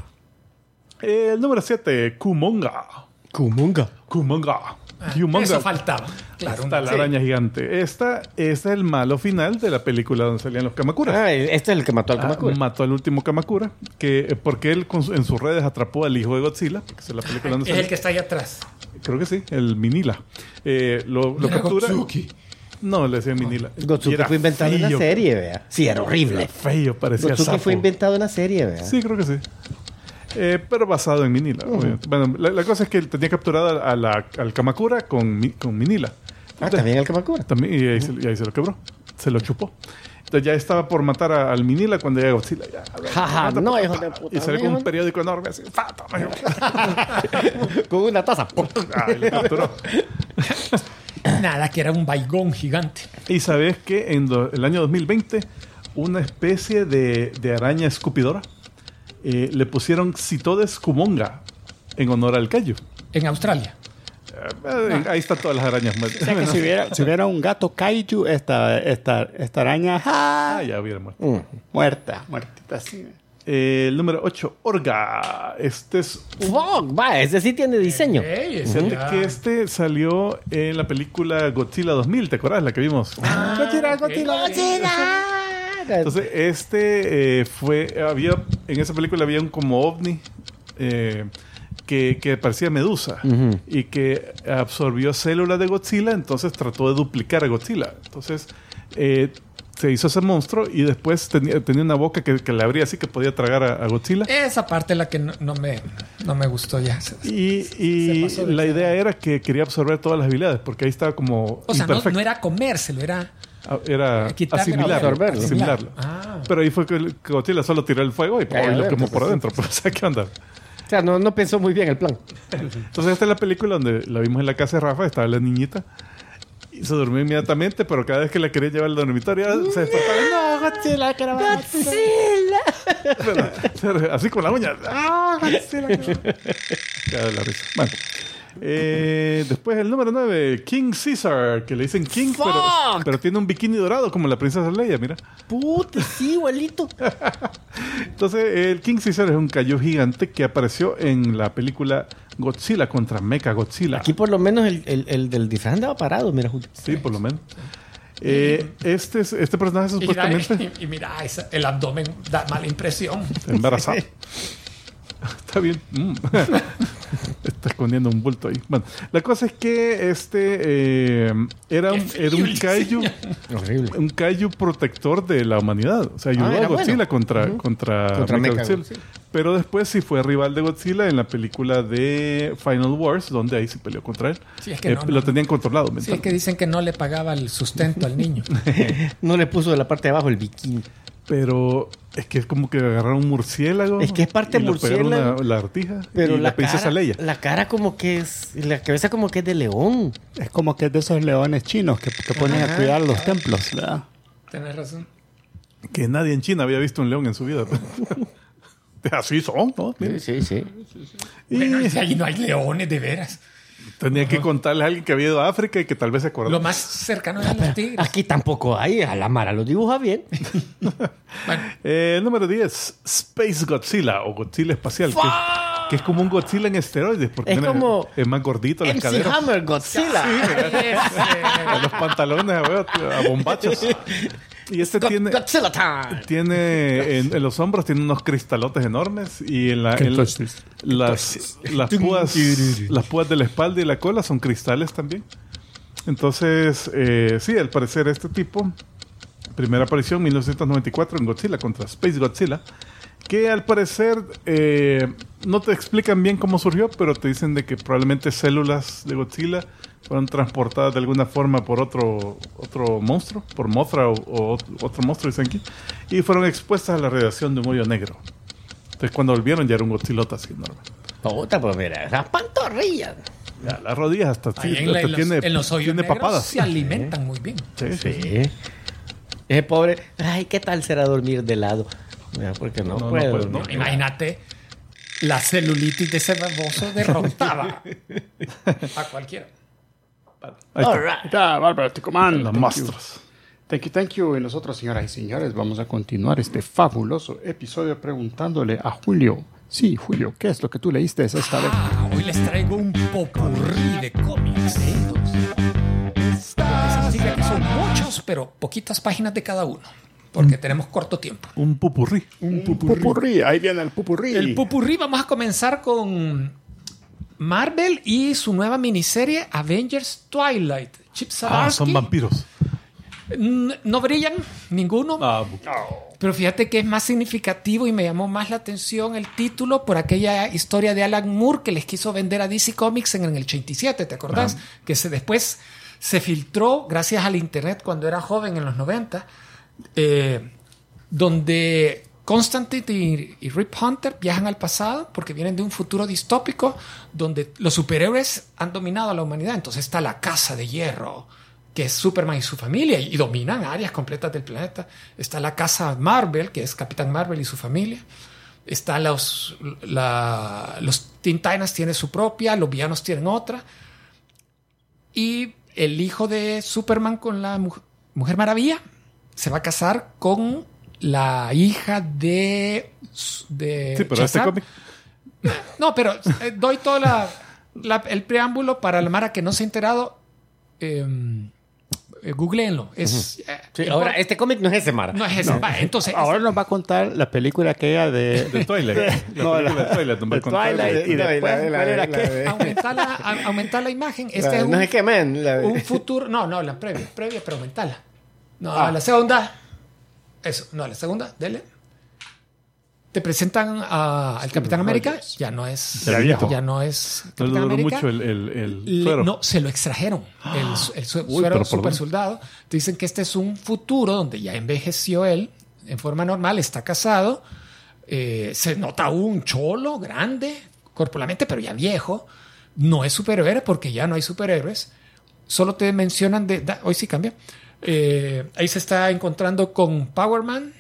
El número 7, Kumonga. Kumunga. Kumonga. Ah. Eso faltaba. Claro, Está la sí. araña gigante. Esta es el malo final de la película donde salían los Kamakuras. Ah, este es el que mató al Ah, Kamakura. mató al último Kamakura, que, eh, porque él con en sus redes atrapó al hijo de Godzilla, porque es la película donde Es el que está ahí atrás. Creo que sí, el Minila. Eh, lo, captura. Gotsuki. No, le decían Minila. Gotsuki fue inventado en una serie, vea. Sí, era horrible. Era feo, parecía Gotsuki sapo. fue inventado en una serie, vea. Sí, creo que sí. Eh, pero basado en Minila. Bueno, la, la cosa es que él tenía capturado a la- al Kamakura con, con Minila. Ah, también el Kamakura. También, y, ahí se, y ahí se lo quebró. Se lo chupó. Entonces ya estaba por matar a- al Minila cuando llega Godzilla. Ya, Jaja, mata, no, hijo de puta, Y sale con un periódico enorme así. pa, toma, [laughs] Con una taza. Ah, [laughs] y lo capturó. [laughs] Nada, que era un baigón gigante. Y sabes que en do- el año 2020, una especie de, de araña escupidora eh, le pusieron Citodes cumonga en honor al callo. En Australia. Eh, Ahí están todas las arañas. O sea que si hubiera, si hubiera un gato kaiju, esta, esta, esta araña ¡ja! Ah, ya hubiera muerto. Mm. muerta, muertita así. Eh, el número 8, Orga. Este es Fuck, va, ese sí tiene diseño. Ey, ese Fíjate ya- que este salió en la película Godzilla 2000, ¿te acuerdas? La que vimos. Ah, Godzilla. Godzilla, Godzilla. Entonces, este eh, fue. Había. En esa película había un como ovni. eh, que, que parecía medusa y que absorbió células de Godzilla, entonces trató de duplicar a Godzilla. Entonces eh, se hizo ese monstruo y después tenía, tenía una boca que, que le abría así que podía tragar a, a Godzilla. Esa parte la que no, no me, no me gustó ya. Y, y la idea era que quería absorber todas las habilidades, porque ahí estaba como O sea, no era comérselo, era... Ah, era Quitarle asimilarlo. absorberlo. asimilarlo. Ah. Pero ahí fue que Godzilla solo tiró el fuego y, y lo quemó por [laughs] pues, adentro. Pero, o sea, ¿qué onda? O sea, no, no pensó muy bien el plan. Entonces, esta es la película donde la vimos en la casa de Rafa, estaba la niñita. Y se durmió inmediatamente, pero cada vez que la quería llevar al dormitorio, se despertaba. [laughs] No, Godzilla, que era Pero, pero, así con la uña. ¡Ah, Godzilla! Caga [laughs] la risa. Bueno. Eh, después el número 9, King Caesar, que le dicen King, pero, pero tiene un bikini dorado como la princesa Leia, mira. Puta, sí, igualito. [laughs] Entonces, el King Caesar es un cayó gigante que apareció en la película Godzilla contra Mecha Godzilla. Aquí por lo menos el, el, el del disfraz andaba parado, mira, Julio. Sí, por lo menos. Eh, este, es- este personaje Y mira, supuestamente y, [laughs] y mira, esa- el abdomen da mala impresión. embarazado. [laughs] [laughs] Está bien. Mm. [laughs] Está escondiendo un bulto ahí. Bueno, la cosa es que este eh, era, un, era un. Horrible. un kaiju protector de la humanidad. O sea, ayudó Ah, a Godzilla bueno. contra, contra, Contra Mechagodzilla. Mechagodzilla. Pero después sí fue rival de Godzilla en la película de Final Wars, donde ahí se peleó contra él. Sí, es que no, lo tenían controlado. Sí, es que dicen que no le pagaba el sustento al niño. [laughs] No le puso de la parte de abajo el bikini. Pero es que es como que agarraron un murciélago. Es que es parte y murciélago. la artija. Pero y la, la, princesa cara, Leia. la cara como que es, la cabeza como que es de león. Es como que es de esos leones chinos que, que ponen a cuidar los templos, ¿verdad? Tienes razón. Que nadie en China había visto un león en su vida. [laughs] Así son, ¿no? Mira. Sí, sí, Y Bueno, ahí no hay leones, de veras. tenía que contarle a alguien que había ido a África y que tal vez se acordó. Lo más cercano eran los tigres. Aquí tampoco hay. A la Mara lo dibuja bien. [laughs] Bueno, Eh, número 10, Space Godzilla o Godzilla espacial. Que es, que es como un Godzilla en esteroides. Porque Es como es más gordito, las MC caderas. Hammer Godzilla. [laughs] a los pantalones, a, ver, a bombachos. [laughs] Y este Go- tiene, Godzilla time. tiene [laughs] en, en los hombros tiene unos cristalotes enormes y en, la, en Entonces, las, las púas [laughs] las púas de la espalda y la cola son cristales también. Entonces, eh, sí, al parecer este tipo, primera aparición 1994 en Godzilla contra Space Godzilla, que al parecer eh, no te explican bien cómo surgió, pero te dicen de que probablemente células de Godzilla fueron transportadas de alguna forma por otro otro monstruo, por Mothra o, o ot- otro monstruo, dicen aquí, y fueron expuestas a la radiación de un hoyo negro. Entonces cuando volvieron ya era un Godzillota así enorme. Puta, pues mira, esas pantorrillas. Ya, las rodillas hasta, sí, en, la- hasta en los, tiene, en los hoyos tiene negros papadas. se alimentan muy bien. Sí, sí. Ese pobre. Ay, ¿qué tal será dormir de lado? Mira, porque no, No, no puedo. dormir. no. Imagínate, la celulitis de ese baboso derrotaba [laughs] a cualquiera. Ahí está. All right. Ya, Bárbara, te comando. Los monstruos. Thank you, thank you. Y nosotros, señoras y señores, vamos a continuar este fabuloso episodio preguntándole a Julio. Sí, Julio, ¿qué es lo que tú leíste esta vez? Ah, hoy les traigo un popurrí de cómics. ¿eh? Que son muchos, pero poquitas páginas de cada uno. Porque tenemos corto tiempo. Un pupurrí. Un pupurrí. Ahí viene el pupurrí. El popurrí vamos a comenzar con Marvel y su nueva miniserie Avengers Twilight. Chip Ah, son vampiros. No brillan ninguno. Ah, Pero fíjate que es más significativo y me llamó más la atención el título por aquella historia de Alan Moore que les quiso vender a DC Comics en el 87, ¿te acordás? Que se, después se filtró gracias al Internet cuando era joven en los 90, eh, donde Constantine y, Rip Hunter viajan al pasado porque vienen de un futuro distópico donde los superhéroes han dominado a la humanidad. Entonces está la Casa de Hierro, que es Superman y su familia, y dominan áreas completas del planeta. Está la Casa Marvel, que es Capitán Marvel y su familia. Está los, la- los Teen tienen su propia, los villanos tienen otra. Y el hijo de Superman con la mu- Mujer Maravilla se va a casar con la hija de... de sí, pero este cómic. No, pero eh, doy todo la- la- el preámbulo para la Mara que no se ha enterado. Eh, eh, googleenlo. Es, eh, Sí, ahora, este cómic no es ese, Mara. no es ese. Va, entonces, Ahora nos va a contar la película aquella de... De Twilight. No, película la- de Twilight. nos va a de contar. Twilight. Y después, la- aumentar la, a- aumentar la imagen. Este la- es un, no sé qué, man. la- un futuro. No, no, la previa, previa, pero aumentarla. No, Ah. la segunda. Eso, no, la segunda, dele. Te presentan a- al Capitán América. Ya no es. Ya viejo. Ya no es. No le Capitán duró América. mucho el, el, el Le- suero. no, se lo extrajeron. El, el su- [gasps] Uy, suero pero ¿por super soldado. Te dicen que este es un futuro donde ya envejeció él en forma normal, está casado. eh, se nota un cholo grande, corporalmente, pero ya viejo. No es superhéroe porque ya no hay superhéroes. Solo te mencionan de. da- hoy sí cambia. Eh, ahí se está encontrando con Power Man,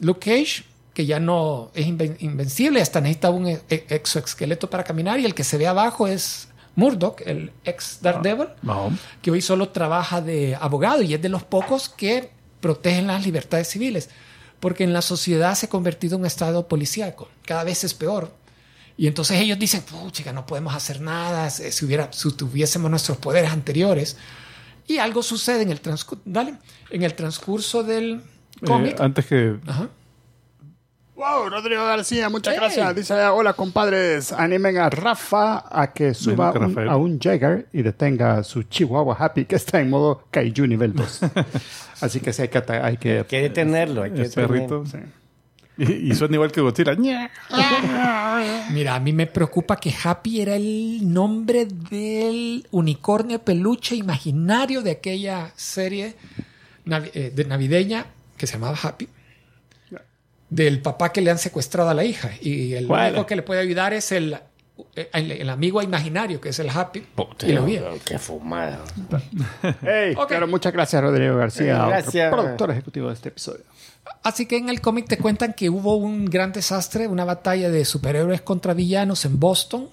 Luke Cage, que ya no es inven- invencible, hasta necesita un e- e- exoesqueleto para caminar. Y el que se ve abajo es Murdoch, el ex Daredevil, No. que hoy solo trabaja de abogado y es de los pocos que protegen las libertades civiles. Porque en la sociedad se ha convertido en un estado policíaco. Cada vez es peor. Y entonces ellos dicen, pucha, no podemos hacer nada si, si hubiera, si tuviésemos nuestros poderes anteriores. Y algo sucede en el transcurso, dale, en el transcurso del Eh, cómic. antes que. Ajá. Wow, Rodrigo García, muchas Hey. gracias. Dice, hola compadres, animen a Rafa a que suba un- a un Jagger y detenga su Chihuahua Happy que está en modo Kaiju nivel 2. [laughs] Así que sí hay que... Hay que Hay que detenerlo. Hay que El perrito. detenerlo. Y, y suena igual que Godzilla. [laughs] Mira, a mí me preocupa que Happy era el nombre del unicornio peluche imaginario de aquella serie navi- eh, de navideña que se llamaba Happy. Del papá que le han secuestrado a la hija. Y el único que le puede ayudar es el, eh, el, el amigo imaginario, que es el Happy. Puta, y lo vi. Qué fumada. [laughs] Hey, muchas gracias Rodrigo García, gracias. productor ejecutivo de este episodio. Así que en el cómic te cuentan que hubo un gran desastre, una batalla de superhéroes contra villanos en Boston,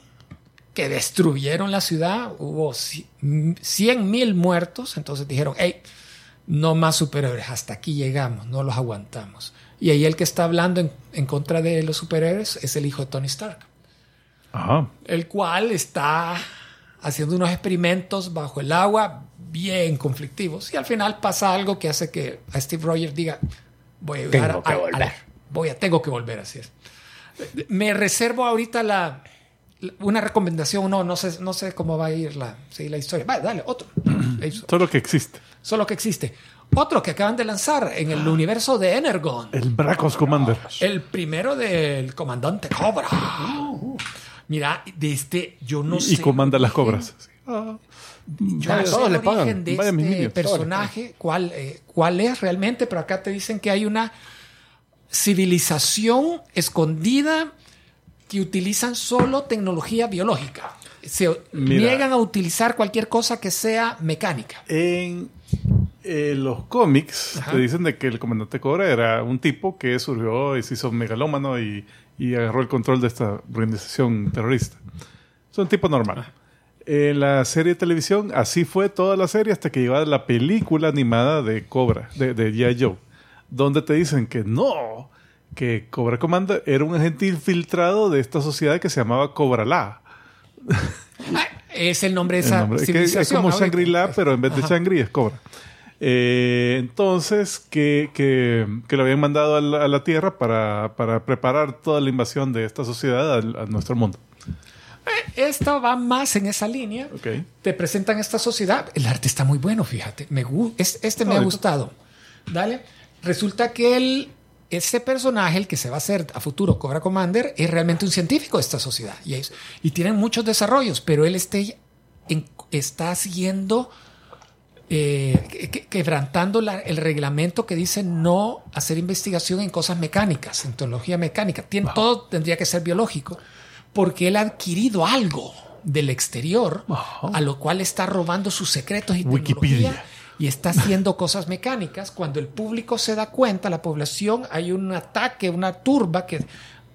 que destruyeron la ciudad, hubo 100 mil muertos, entonces dijeron, hey, no más superhéroes, hasta aquí llegamos, no los aguantamos. Y ahí el que está hablando en, en contra de los superhéroes es el hijo de Tony Stark, Ajá. el cual está haciendo unos experimentos bajo el agua bien conflictivos y al final pasa algo que hace que a Steve Rogers diga, voy a ayudar Tengo que a- a- volver. voy a, tengo que volver, así es. Me reservo ahorita la, una recomendación, no, no sé, no sé cómo va a ir la, seguir la historia. Vale, dale, otro. [clears throat] Solo que existe. Solo que existe. Otro que acaban de lanzar en el universo de Energon. El Bracos Commander. El primero del comandante Cobra. Mira, de este, yo no sé. y comanda las cobras. Yo no todos el pagan. de Vaya, este personaje, cuál, eh, cuál es realmente, pero acá te dicen que hay una civilización escondida que utilizan solo tecnología biológica. Se Mira. niegan a utilizar cualquier cosa que sea mecánica. En eh, los cómics Ajá. te dicen de que el comandante Cobra era un tipo que surgió y se hizo megalómano y, y agarró el control de esta organización terrorista. Es un tipo normal. En la serie de televisión, así fue toda la serie hasta que llegó a la película animada de Cobra, de, de G.I. Joe, donde te dicen que no, que Cobra Commander era un agente infiltrado de esta sociedad que se llamaba Cobra La. [laughs] Ah, es el nombre de El esa nombre, que es como. Shangri-La, pero en vez de. Shangri es Cobra. Eh, entonces, que, que, que lo habían mandado a la, a la Tierra para, para preparar toda la invasión de esta sociedad al- a, nuestro mundo. Eh, Esto va más en esa línea. Ok. Te presentan esta sociedad. El arte está muy bueno, fíjate. Me es- este me ha gustado. Dale. Resulta que el, ese personaje, el que se va a hacer a futuro Cobra Commander, es realmente un científico de esta sociedad. Y, es- y tienen muchos desarrollos, pero él en- está haciendo, eh, que- que- quebrantando la- el reglamento que dice no hacer investigación en cosas mecánicas, en tecnología mecánica. Todo tendría que ser biológico, porque él ha adquirido algo del exterior, Ajá. a lo cual está robando sus secretos y Wikipedia. tecnología y está haciendo cosas mecánicas. Cuando el público se da cuenta, la población, hay un ataque, una turba que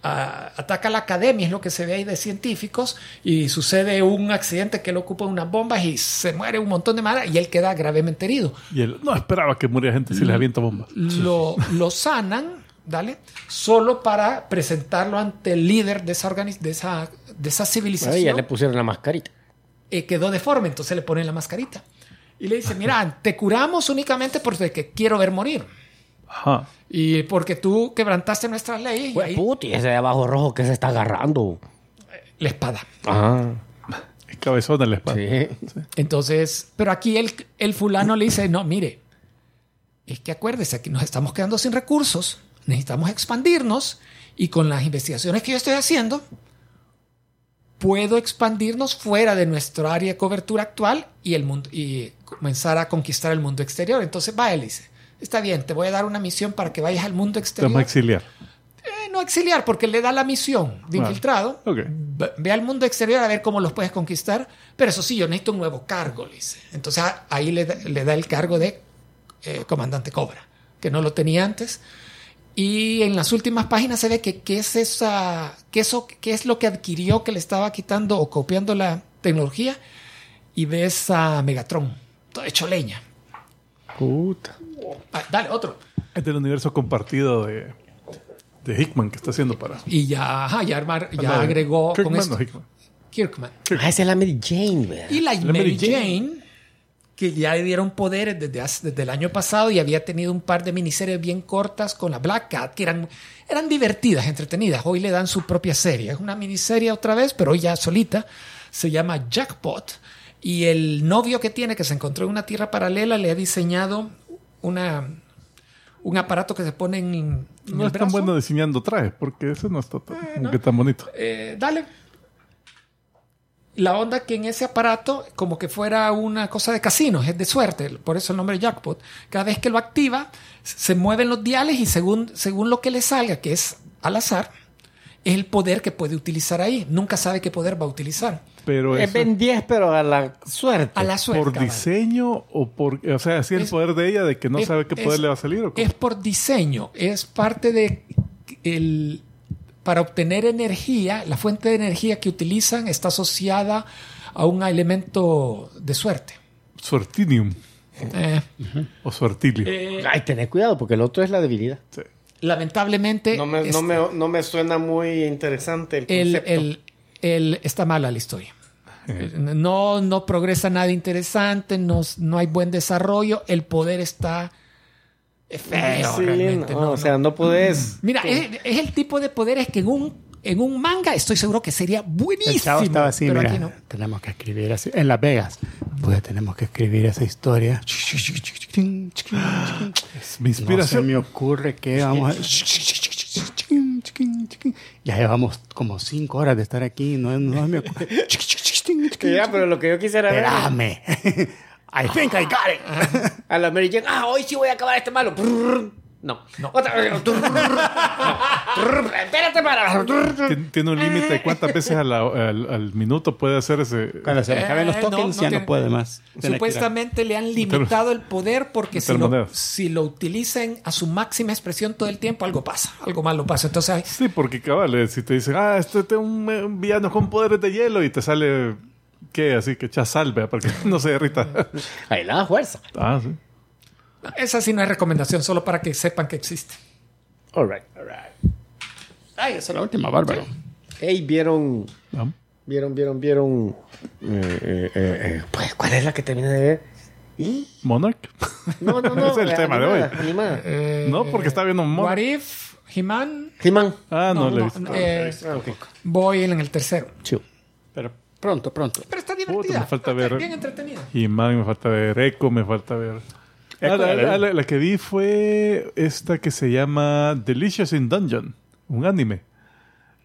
ah, ataca a la academia, es lo que se ve ahí de científicos, y sucede un accidente que él ocupa unas bombas y se muere un montón de mara y él queda gravemente herido. Y él no esperaba que muriera gente si les avienta bombas. Lo, lo sanan, ¿dale? Solo para presentarlo ante el líder de esa, de esa, de esa civilización. Ahí ya le pusieron la mascarita. eh, quedó deforme, entonces le ponen la mascarita. Y le dice, mira, te curamos únicamente porque quiero ver morir. Ajá. Y porque tú quebrantaste nuestras leyes y Pues ahí puti, ese de abajo rojo que se está agarrando. la espada. Ah, Es cabezón en la espalda. sí. Entonces, pero aquí el, el fulano le dice, no, mire, es que acuérdese que nos estamos quedando sin recursos, necesitamos expandirnos y con las investigaciones que yo estoy haciendo, puedo expandirnos fuera de nuestro área de cobertura actual y, el mundo, y comenzar a conquistar el mundo exterior. Entonces, va, él dice, está bien, te voy a dar una misión para que vayas al mundo Te exterior. vamos a exiliar. Eh, no exiliar, porque le da la misión de infiltrado. ok. Ve- Ve al mundo exterior a ver cómo los puedes conquistar. Pero eso sí, yo necesito un nuevo cargo, le dice. Entonces ahí le, da- le da el cargo de eh, comandante Cobra, que no lo tenía antes. Y en las últimas páginas se ve que qué es esa, que eso, qué es lo que adquirió que le estaba quitando o copiando la tecnología. Y ves a Megatron, todo hecho leña. Puta. Ah, dale, otro. Es del universo compartido de, de Hickman que está haciendo para. Y ya, ajá, ya, armar- ya agregó Kirkman, con esto. no, Hickman. Kirkman. Ah, esa es la Mary Jane, ¿verdad? Y la, La Mary Mary Jane, Jane. Que ya le dieron poderes desde, hace- desde el año pasado y había tenido un par de miniseries bien cortas con la Black Cat, que eran, eran divertidas, entretenidas. Hoy le dan su propia serie. Es una miniserie otra vez, pero hoy ya solita. Se llama Jackpot. Y el novio que tiene, que se encontró en una tierra paralela, le ha diseñado una, un aparato que se pone en, en No el es tan bueno diseñando trajes, porque ese no está tan, que tan bonito. Eh, dale. La onda que en ese aparato, como que fuera una cosa de casinos, es de suerte, por eso el nombre jackpot. Cada vez que lo activa, se mueven los diales y según, según lo que le salga, que es al azar, es el poder que puede utilizar ahí. Nunca sabe qué poder va a utilizar. Pero Es Ben 10, pero a la suerte. A la suerte. por cabal. diseño o por. O sea, así el Es- poder de ella de que no es- sabe qué poder es- le va a salir o? Es por diseño, es parte de el para obtener energía, la fuente de energía que utilizan está asociada a un elemento de suerte. Suertinium Eh, o suertilio. eh, Ay, tened cuidado, porque el otro es la debilidad. Sí. lamentablemente No me, es- no, me, no me suena muy interesante el el, concepto. el- el- está mala la historia. No, no progresa nada interesante, no, no hay buen desarrollo, el poder está es feo Sí, realmente. no, no, o sea, no podés. Mira, es, es el tipo de poderes que en un, en un manga estoy seguro que sería buenísimo. El chavo estaba así, pero mira, aquí no. tenemos que escribir así. En Las Vegas, pues tenemos que escribir esa historia. Es mi No se inspiración. me ocurre que vamos a... Ya llevamos como cinco horas de estar aquí, no, no me ocurre. Ya, pero lo que yo quisiera ver Espérame. I think I got it. a la Mary Jane, ah, hoy sí voy a acabar este malo. No, no. Otra vez. [laughs] Espérate para. Tien- Tiene un límite de cuántas veces a la- al, al minuto puede hacer ese. Cuando se le acaben los Eh, no, tokens, no ya tiene- no puede más. Tiene que Supuestamente le han limitado el poder porque si lo, monedas. si lo utilizan a su máxima expresión todo el tiempo, algo pasa, algo malo pasa. Entonces, Sí, porque cabal, eh, si te dicen, ah, este es un, eh, un villano con poderes de hielo y te sale ¿qué? Así que echa sal, vea, para que [laughs] no se derrita. Ahí le da fuerza. ah, sí. Esa sí no es recomendación, solo para que sepan que existe. All right. Ay, esa es la última, bárbaro. Hey, vieron, Ah. vieron, vieron, vieron. eh, eh, eh, eh, pues, ¿cuál es la que terminé de ver? ¿Y? Monarch. No, no, [laughs] no. Es el eh, tema de hoy. animada, Animada. Eh, No, porque está viendo un What. If, He-Man, He-Man. Ah, no, no, le he no, visto. eh, Ah, ok. voy en el tercero. Chido. Pronto, pronto. Pero está Puta, divertida. me falta ver. Bien entretenida. Y man, me falta ver Echo, me falta ver. Ah, Echo, la, la- la- la que vi fue esta que se llama Delicious in Dungeon, un anime.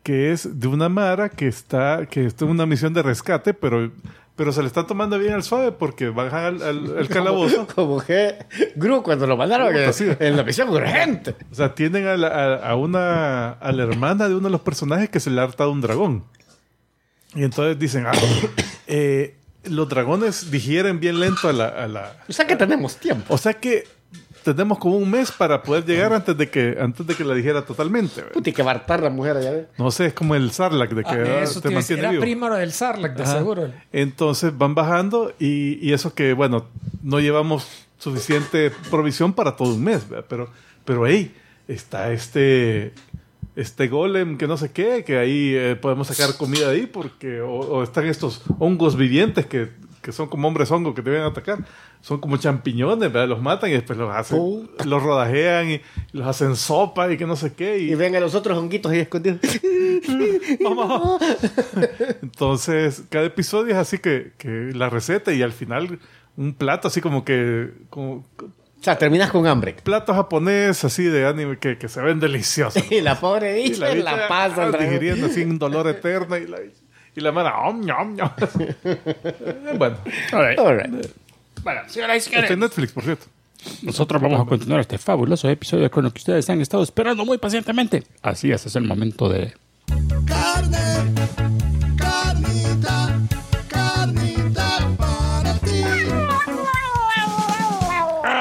Que es de una Mara que está, que está en una misión de rescate, pero, pero se le está tomando bien al suave porque bajan al, al- al [laughs] calabozo. Como que Gru cuando lo mandaron Puta, en, sí. en la misión urgente. O sea, tienen a, la, a, a una a la hermana de uno de los personajes que se le ha hartado un dragón. Y entonces dicen, ah, [coughs] eh, los dragones digieren bien lento a la, a la- O sea que tenemos tiempo. O sea que tenemos como un mes para poder llegar antes de que antes de que la dijera totalmente. Puti, que bartar la mujer allá. ¿ves? No sé, es como el Sarlacc de que Ah, ah, eso te mantiene era vivo. primo del Sarlacc, de Ajá. seguro. Entonces van bajando y, y eso que, bueno, no llevamos suficiente provisión para todo un mes, ¿verdad? pero, pero ahí está este, este golem que no sé qué, que ahí eh, podemos sacar comida de ahí, porque, o, o están estos hongos vivientes que, que son como hombres hongos que te vienen a atacar, son como champiñones, ¿verdad? los matan y después los hacen, Puta. los rodajean y los hacen sopa y que no sé qué. Y Y, ven a los otros honguitos ahí escondidos. [laughs] Mamá. Entonces, cada episodio es así que, que la receta y al final un plato así como que... Como, O sea, terminas con hambre. plato japonés así de anime que, que se ven deliciosos. [laughs] Y la pobre Y bicha la, bicha, pasa. digiriendo así un dolor eterno y la, y la mano... om, ñom, ñom. [laughs] Eh, bueno, All right. All right. Bueno, señoras y está señores, en Netflix, por cierto. nosotros vamos a continuar este fabuloso episodio con lo que ustedes han estado esperando muy pacientemente. Así es, es el momento de... Carne,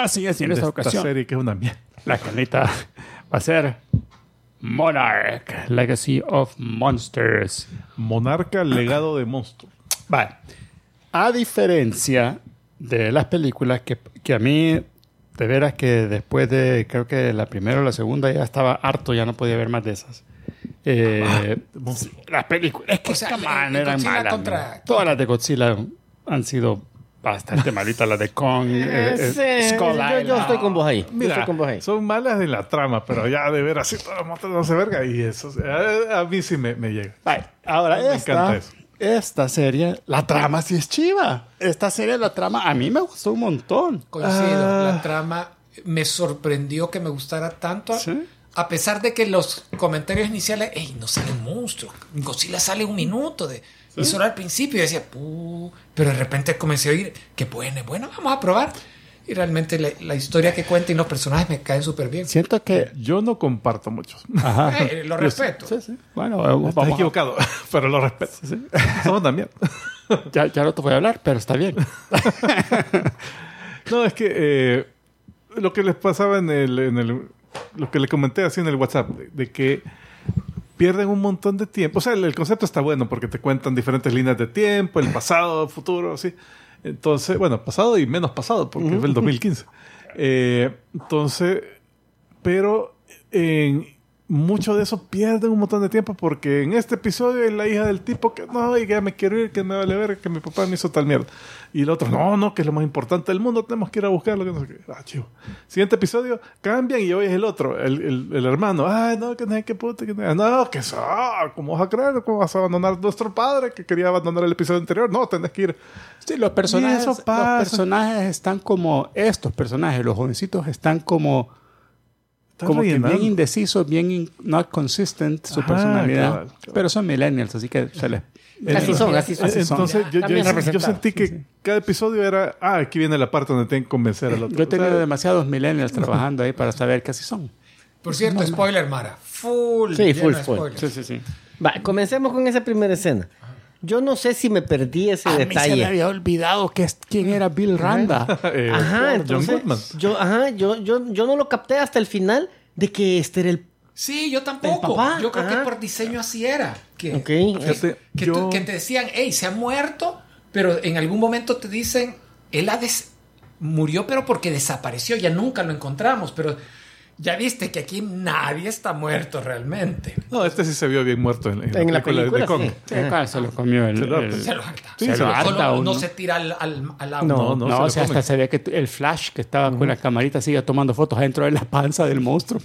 Así es, y en De esta esta ocasión serie que es una mierda. la caneta va a ser Monarch, Legacy of Monsters. Monarca, legado de monstruo. Vale. A diferencia de las películas que, que a mí, de veras que después de, creo que la primera o la segunda ya estaba harto, ya no podía ver más de esas. Eh, las películas, es que O sea, el eran Godzilla malas. contra-. Todas las de Godzilla han sido bastante malitas, las de Kong, [laughs] eh, eh, Skull yo, estoy con vos ahí. yo Mira, estoy con vos ahí. son malas en la trama, pero ya de ver así todas las motos no se verga y eso. A, a mí sí me, me llega. Vale, ahora Me esta, encanta eso. esta serie, la trama sí es chiva. Esta serie, la trama, a mí me gustó un montón. Coincido. Ah. La trama me sorprendió que me gustara tanto. Sí. A pesar de que los comentarios iniciales, ey, no sale un monstruo. Godzilla sale un minuto de. Y solo al principio decía, "Puh", pero de repente comencé a oír que bueno, bueno, vamos a probar. Y realmente la, la historia que cuenta y los personajes me caen súper bien. Siento que... Yo no comparto muchos. Ajá. Eh, [laughs] lo respeto. Sí, sí. Bueno, eh, Estás vamos a- equivocado, pero lo respeto. Somos también. [laughs] ya, ya no te voy a hablar, pero está bien. [laughs] No, es que eh, lo que les pasaba en el, en el. Lo que le comenté así en el WhatsApp, de, de que pierden un montón de tiempo. O sea, el, el concepto está bueno porque te cuentan diferentes líneas de tiempo, el pasado, el [laughs] futuro, así. Entonces, bueno, pasado y menos pasado, porque fue el 2015. Eh, entonces, pero en mucho de eso pierden un montón de tiempo porque en este episodio es la hija del tipo que no, y que ya me quiero ir, que me vale ver, que mi papá me hizo tal mierda. Y el otro, no, no, que es lo más importante del mundo, tenemos que ir a buscarlo. Que no sé qué. Ah, chivo. Siguiente episodio, cambian y hoy es el otro, el, el, el hermano. Ay, no, que no, que puta, que no, no, que eso, ¿cómo vas a creer? ¿Cómo vas a abandonar a nuestro padre que quería abandonar el episodio anterior? No, tenés que ir. Sí, los personajes, los personajes están como... Estos personajes, los jovencitos, están como... Como que bien indecisos, bien in- not consistent su Ajá, personalidad. Pero son millennials, así que se les... Así son, así son. Así son. Entonces, yo, sentí que cada episodio era, ah, aquí viene la parte donde tienen que convencer al otro. Yo he tenido O sea, demasiados millennials trabajando ahí para saber qué así son. Por cierto, spoiler, Mara. Full. Sí, full spoiler. spoilers. sí, sí. Va, comencemos con esa primera escena. Yo no sé si me perdí ese A mí se me detalle. había olvidado que es, quién era Bill Randa. [laughs] eh, Ajá, John entonces Goodman. yo, ajá, yo, yo, yo no lo capté hasta el final de que este era el Sí, yo tampoco. El papá, yo creo ajá. que por diseño así era. Que, Ok. que, Fíjate, que yo- tú- que te decían, hey, se ha muerto, Pero en algún momento te dicen, él ha des- murió, pero porque desapareció, ya nunca lo encontramos. Pero ya viste que aquí nadie está muerto realmente. No, este sí se vio bien muerto en, En la de película, Kong. sí. Sí, claro, se lo comió el... Se lo- el- Se lo harta. Sí, se se lo lo- harta Solo uno. no se tira al, al, al agua. No, No, No, se o sea, hasta se ve que el flash que estaba con la camarita sigue tomando fotos adentro de la panza del monstruo.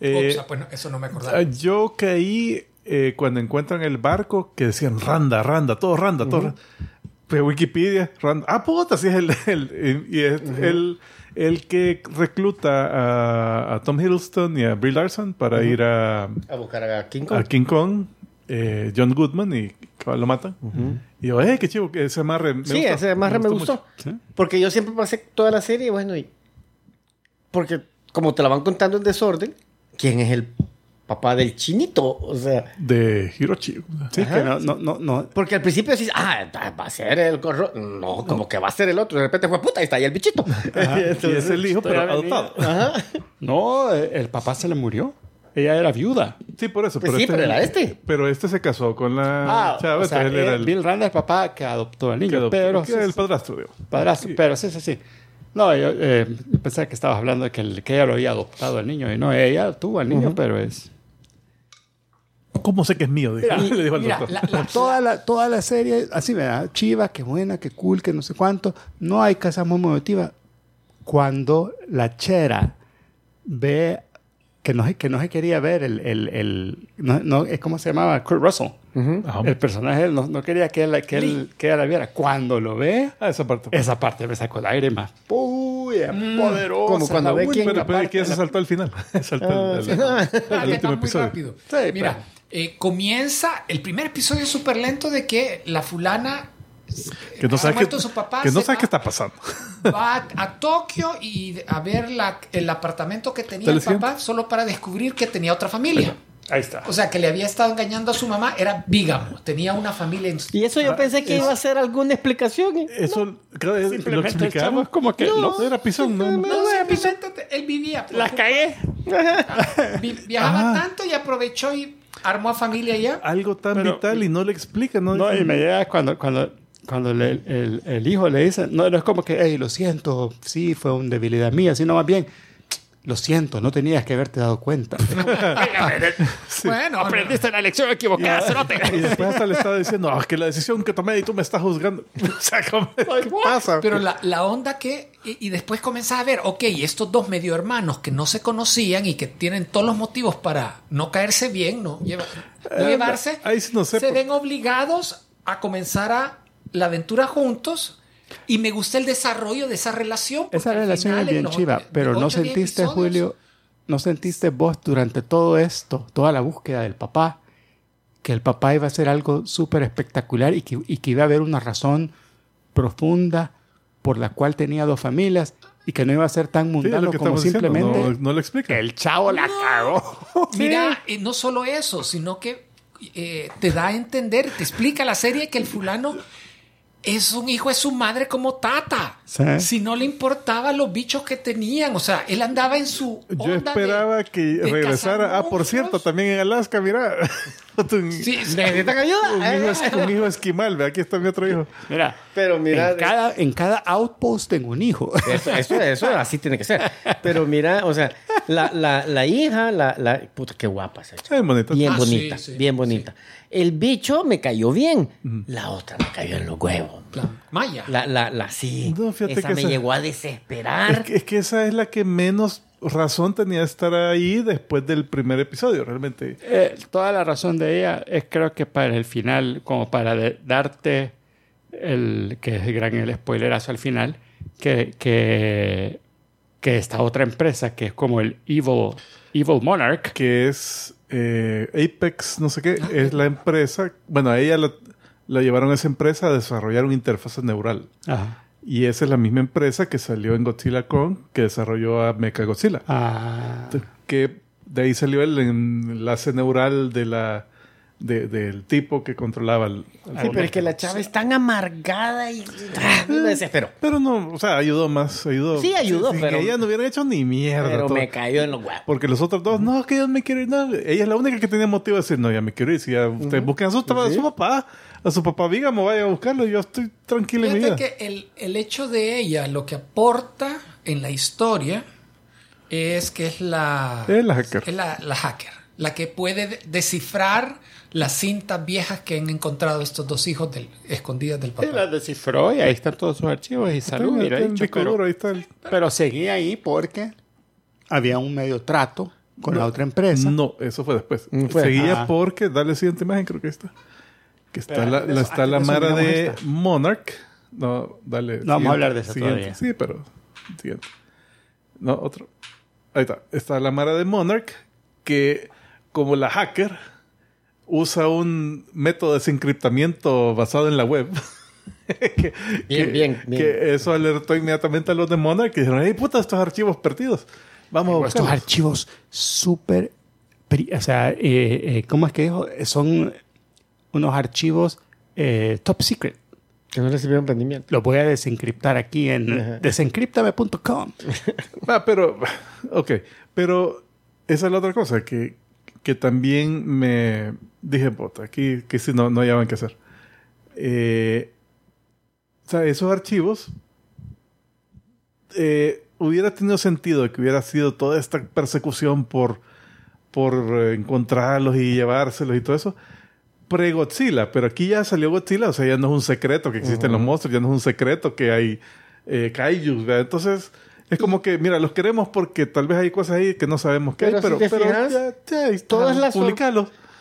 Eh, Ups, ah, pues no, eso no me acordaba. Ah, Yo caí eh, cuando encuentran el barco que decían Randa, Randa, todo Randa, todo Randa. Pues Wikipedia, Randa. Ah, puta, sí es el, el, y es el, el que recluta a, a Tom Hiddleston y a Brie Larson para ir a, A buscar a King Kong. a King Kong, eh, John Goodman, y lo matan. Y yo, eh, qué chivo, que ese amarre. me sí, gustó, ese más me gustó. mucho. Porque yo siempre pasé toda la serie, bueno, y. Porque como te la van contando en desorden, ¿quién es el papá del chinito? O sea. De Hiroshi. Sí, Ajá. que no, no, no, no. Porque al principio decís, ah, va a ser el corro. No, como que va a ser el otro. De repente fue puta, ahí está ahí el bichito. [laughs] y es el hijo, pero adoptado. Ajá. No, eh, el papá se le murió. Ella era viuda. Sí, por eso. Pues sí, pero era este. Pero este se casó con la chava. o sea, entonces él era eh, el, Bill Rand el papá que adoptó al que niño, adoptó- pero que era el padrastro, digo. padrastro, pero sí, sí, sí. No, yo eh, pensé que estabas hablando de que, el- que ella lo había adoptado al niño y no, ella tuvo al niño, pero es ¿Cómo sé que es mío? Mira, [laughs] le dijo al mira, doctor. la- la- toda la toda la serie así me da chiva, qué buena, qué cool, que no sé cuánto. No hay casa muy emotiva cuando la chera ve que no, se- que no se quería ver el, el, el no, no, es ¿cómo se llamaba? Kurt Russell. El personaje no, no quería que él, que, él, que ella la viera. Cuando lo ve, Ah, esa parte. esa parte me sacó lágrimas. Uy, es poderosa. Como cuando ve quién- pero, pero que se saltó al final. [laughs] saltó Ah, el, sí. el- [laughs] último episodio. rápido. Sí, Mira, eh, comienza el primer episodio es súper lento de que la fulana Que no sabe muerto qué, su papá, que no se sabe va- qué está pasando. va a, a Tokio y a ver la- el apartamento que tenía el papá solo para descubrir que tenía otra familia. Ahí está. O sea, que le había estado engañando a su mamá, era bígamo, tenía una familia en Y eso yo pensé que iba a ser alguna explicación. ¿eh? Eso creo, lo Simplemente el chavo explicaron. es como que... No, era pisón. No, No, simplemente él vivía. Las cagué. Vi- Viajaba Ah. tanto y aprovechó y armó a familia allá. Algo tan Pero- vital y no le explica. No, No, y me llega cuando, cuando, cuando le- el, el hijo le dice, no, no es como que, hey, lo siento, sí, fue una debilidad mía, sino más bien, lo siento, no tenías que haberte dado cuenta. [laughs] Bueno, Aprendiste la lección equivocada, cerote. Y después hasta le estaba diciendo, ah, que la decisión que tomé y tú me estás juzgando. [laughs] O sea, ¿cómo- ¿qué pasa? Pero la, la onda que. Y, y después comenzás a ver, ok, estos dos medio hermanos que no se conocían y que tienen todos los motivos para no caerse bien, no, Lleva- no Eh, llevarse, ahí sí no sé, se por- ven obligados a comenzar a la aventura juntos. Y me gusta el desarrollo de esa relación. Esa relación final, es en bien los chiva, pero no sentiste, episodios, Julio, no sentiste vos durante todo esto, toda la búsqueda del papá, que el papá iba a hacer algo súper espectacular y que, y que iba a haber una razón profunda por la cual tenía dos familias y que no iba a ser tan mundano como diciendo, simplemente No, no lo explica. el chavo la cagó. [laughs] Mira, eh, no solo eso, sino que eh, te da a entender, te explica la serie que el fulano es un hijo de su madre como tata. Sí. Si no le importaban los bichos que tenían, o sea, él andaba en su. Yo onda esperaba de- que de regresara. Ah, por cierto, también en Alaska, mira. [laughs] un, Sí, sí. ¿Necesitan ayuda? un hijo, es- un hijo esquimal, ve, aquí está mi otro hijo. Mira, Pero mira, en, cada, en cada outpost tengo un hijo. Eso, eso, [laughs] eso así tiene que ser. Pero mira, o sea, la, la, la hija, la, la. Puta, qué guapa. Ay, bonito. Bien Ah, bonita, sí, sí, bien bonita. El bicho me cayó bien. La otra me cayó en los huevos. La Maya. La, la, la sí. No, esa que me esa- llegó a Es desesperar. que, es que esa es la que menos razón tenía de estar ahí después del primer episodio, realmente. Eh, toda la razón de ella es creo que para el final, como para de- darte el que es el gran el spoilerazo al final, que, que, que esta otra empresa que es como el Evil, Evil Monarch, Que es eh, Apex, no sé qué, es la empresa. Bueno, a ella la, la llevaron a esa empresa a desarrollar una interfaz neural. Ajá. Y esa es la misma empresa que salió en Godzilla Kong, que desarrolló a Mechagodzilla. Ah, Que de ahí salió el enlace neural de la, de- del tipo que controlaba el... el Sí, pero es que la chava es tan amargada y ah, me desesperó. Pero no, o sea, ayudó más, ayudó. Sí, ayudó, Sin pero- ella no hubiera hecho ni mierda. Pero todo. me cayó en los huevos. Porque los otros dos, no, que yo me quiero ir. No. Ella es la única que tenía motivo de decir, no, ya me quiero ir. Si ya ustedes buscan a su, a su papá, a su papá Vígamo, vaya a buscarlo. Yo estoy tranquilo en mi vida. Fíjate que el, el hecho de ella, lo que aporta en la historia, es que es la, Es la hacker. es la, la hacker, la que puede de- descifrar las cintas viejas que han encontrado estos dos hijos del, escondidas del papá. descifró y ahí están todos sus archivos y salud, Está en- hubiera está en el dicho, pero, duro, ahí está el- pero seguía ahí porque había un medio trato con la otra empresa. No, eso fue después. Fue. Seguía Ah. porque, dale la siguiente imagen, creo que está. Que está Pero la, eso- está antes la eso Mara de esta. Monarch. No, dale. No vamos a hablar de esa siguiente. todavía. Sí, pero siguiente. No, otro. Ahí está. Está la Mara de Monarch que, como la hacker, usa un método de desencriptamiento basado en la web. [laughs] que, Bien, que- bien, bien. que eso alertó inmediatamente a los de Monarch que dijeron, hey puta, estos archivos perdidos. Vamos a Estos archivos súper... O sea, eh, eh, ¿cómo es que dijo? Son unos archivos eh, top secret. Que no recibieron rendimiento. Los voy a desencriptar aquí en desencriptame.com. [laughs] Ah, pero, ok, pero esa es la otra cosa, que, que también me dije, puta, aquí que si no, no hallaban qué hacer. Eh, o sea, esos archivos eh, hubiera tenido sentido que hubiera sido toda esta persecución por, por eh, encontrarlos y llevárselos y todo eso pre-Godzilla, pero aquí ya salió Godzilla, o sea, ya no es un secreto que existen los monstruos, ya no es un secreto que hay eh, kaijus, ¿verdad? Entonces, es como que, mira, los queremos porque tal vez hay cosas ahí que no sabemos qué Pero hay, pero, te pero fijas, ya, ya, están, todas las.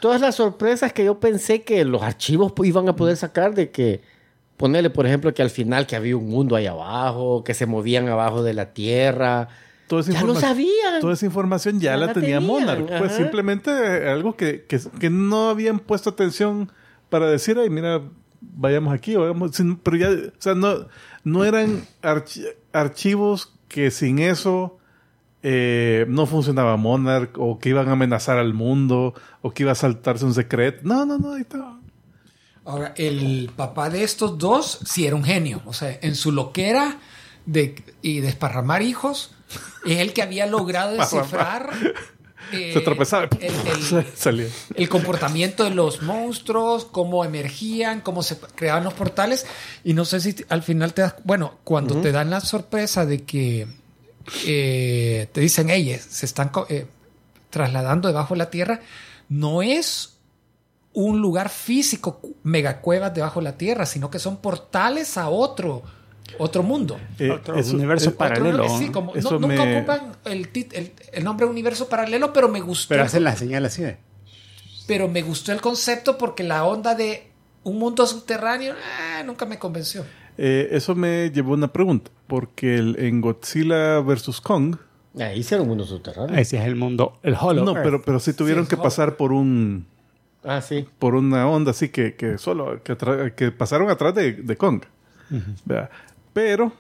Todas las sorpresas que yo pensé que los archivos iban a poder sacar de que ponerle, por ejemplo, que al final que había un mundo ahí abajo, que se movían abajo de la tierra. Toda esa Ya lo sabían. Toda esa información ya, Ya la, la tenía Monarch. Pues ajá. simplemente eh, algo que, que, que no habían puesto atención para decir, ay, mira, vayamos aquí, o vayamos. Pero ya, o sea, no, no eran archi- archivos que sin eso eh, no funcionaba Monarch, o que iban a amenazar al mundo, o que iba a saltarse un secreto. No, no, no, ahí está. Ahora, el papá de estos dos sí era un genio. O sea, en su loquera de, y desparramar hijos, es el que había logrado [laughs] descifrar eh, Se tropezaba. el- el- [laughs] Salía. el comportamiento de los monstruos, cómo emergían, cómo se creaban los portales. Y no sé si al final te das. Bueno, cuando te dan la sorpresa de que eh, te dicen, ellos se están eh, trasladando debajo de la tierra, no es un lugar físico, cu- megacuevas debajo de la tierra, sino que son portales a otro, otro mundo. Eh, Otro eso- universo eh, paralelo. Otro- sí, como- no- nunca me- ocupan el, tit- el- el nombre universo paralelo, pero me gustó. Pero hacen la señal así de... pero me gustó el concepto porque la onda de un mundo subterráneo eh, nunca me convenció. Eh, eso me llevó a una pregunta, porque el- en Godzilla vs. Kong, Ahí hicieron un mundo subterráneo. Ese es el mundo, el Hollow no, Earth. pero, pero sí tuvieron Sí, que pasar por un Ah, sí. por una onda así que, que solo que, pasaron atrás de, de Kong. ¿verdad? Pero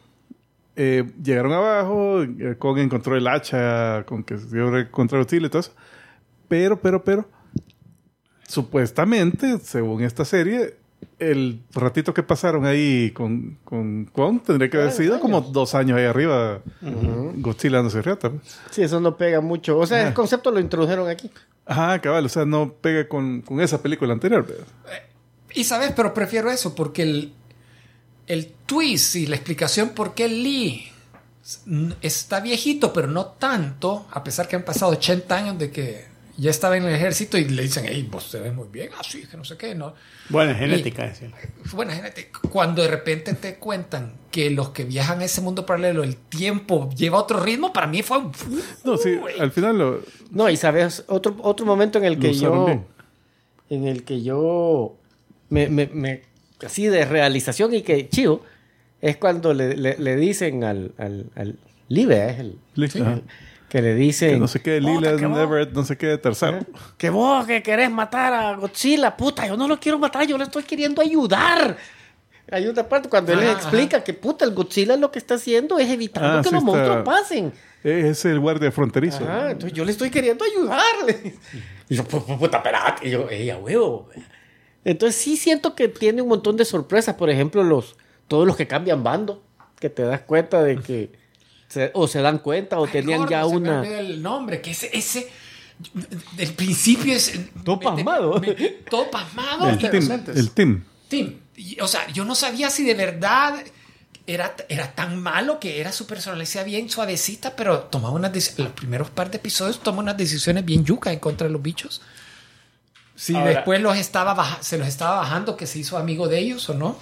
eh, llegaron abajo, eh, Kong encontró el hacha con que se dio contra Godzilla y todo eso. Pero, pero, pero, supuestamente, según esta serie, el ratito que pasaron ahí con, con Kong tendría que haber sido años. como dos años ahí arriba, Godzilla no se riata. Sí, eso no pega mucho. O sea, el concepto lo introdujeron aquí. Ajá, cabal, o sea, no pega con, con esa película anterior. ¿verdad? Y sabes, pero prefiero eso porque el, el twist y la explicación por qué Lee está viejito, pero no tanto, a pesar que han pasado 80 años de que ya estaba en el ejército y le dicen, hey, vos te ves muy bien, así que no sé qué, ¿no? Buena genética, decía. Bueno, imagínate, cuando de repente te cuentan que los que viajan a ese mundo paralelo, el tiempo lleva otro ritmo, para mí fue un... No, sí, al final lo, No, y sabes, otro, otro momento en el que yo. bien. En el que yo. Me, me, me- así de realización y que chido. Es cuando le, le- le dicen al, al, al Live, es el, ajá. que le dicen. Que no sé qué, "Puta, Lila, que vos- Everett, no sé qué, tercero. Que vos que querés matar a Godzilla, puta, yo no lo quiero matar, yo le estoy queriendo ayudar. Hay una parte cuando él les Ajá, explica que puta, el Godzilla lo que está haciendo es evitando Ah, que sí los está- monstruos pasen. Es el guardia fronterizo. Ajá, entonces yo le estoy queriendo ayudarle. [laughs] Y yo, pu- pu- puta, espérate. Y yo, ella, huevo. Entonces sí siento que tiene un montón de sorpresas. Por ejemplo, los, todos los que cambian bando, que te das cuenta de que se- o se dan cuenta o Ay, tenían gordo, ya una... el nombre, que ese, ese del principio es... Todo pasmado. me- todo pasmado. el, team, el team. Tim, y, o sea, yo no sabía si de verdad era, era tan malo que era su personalidad bien suavecita, pero tomaba unas los primeros par de episodios toma unas decisiones bien yuca en contra de los bichos. Si Ahora- después los estaba se los estaba bajando, que se hizo amigo de ellos o no.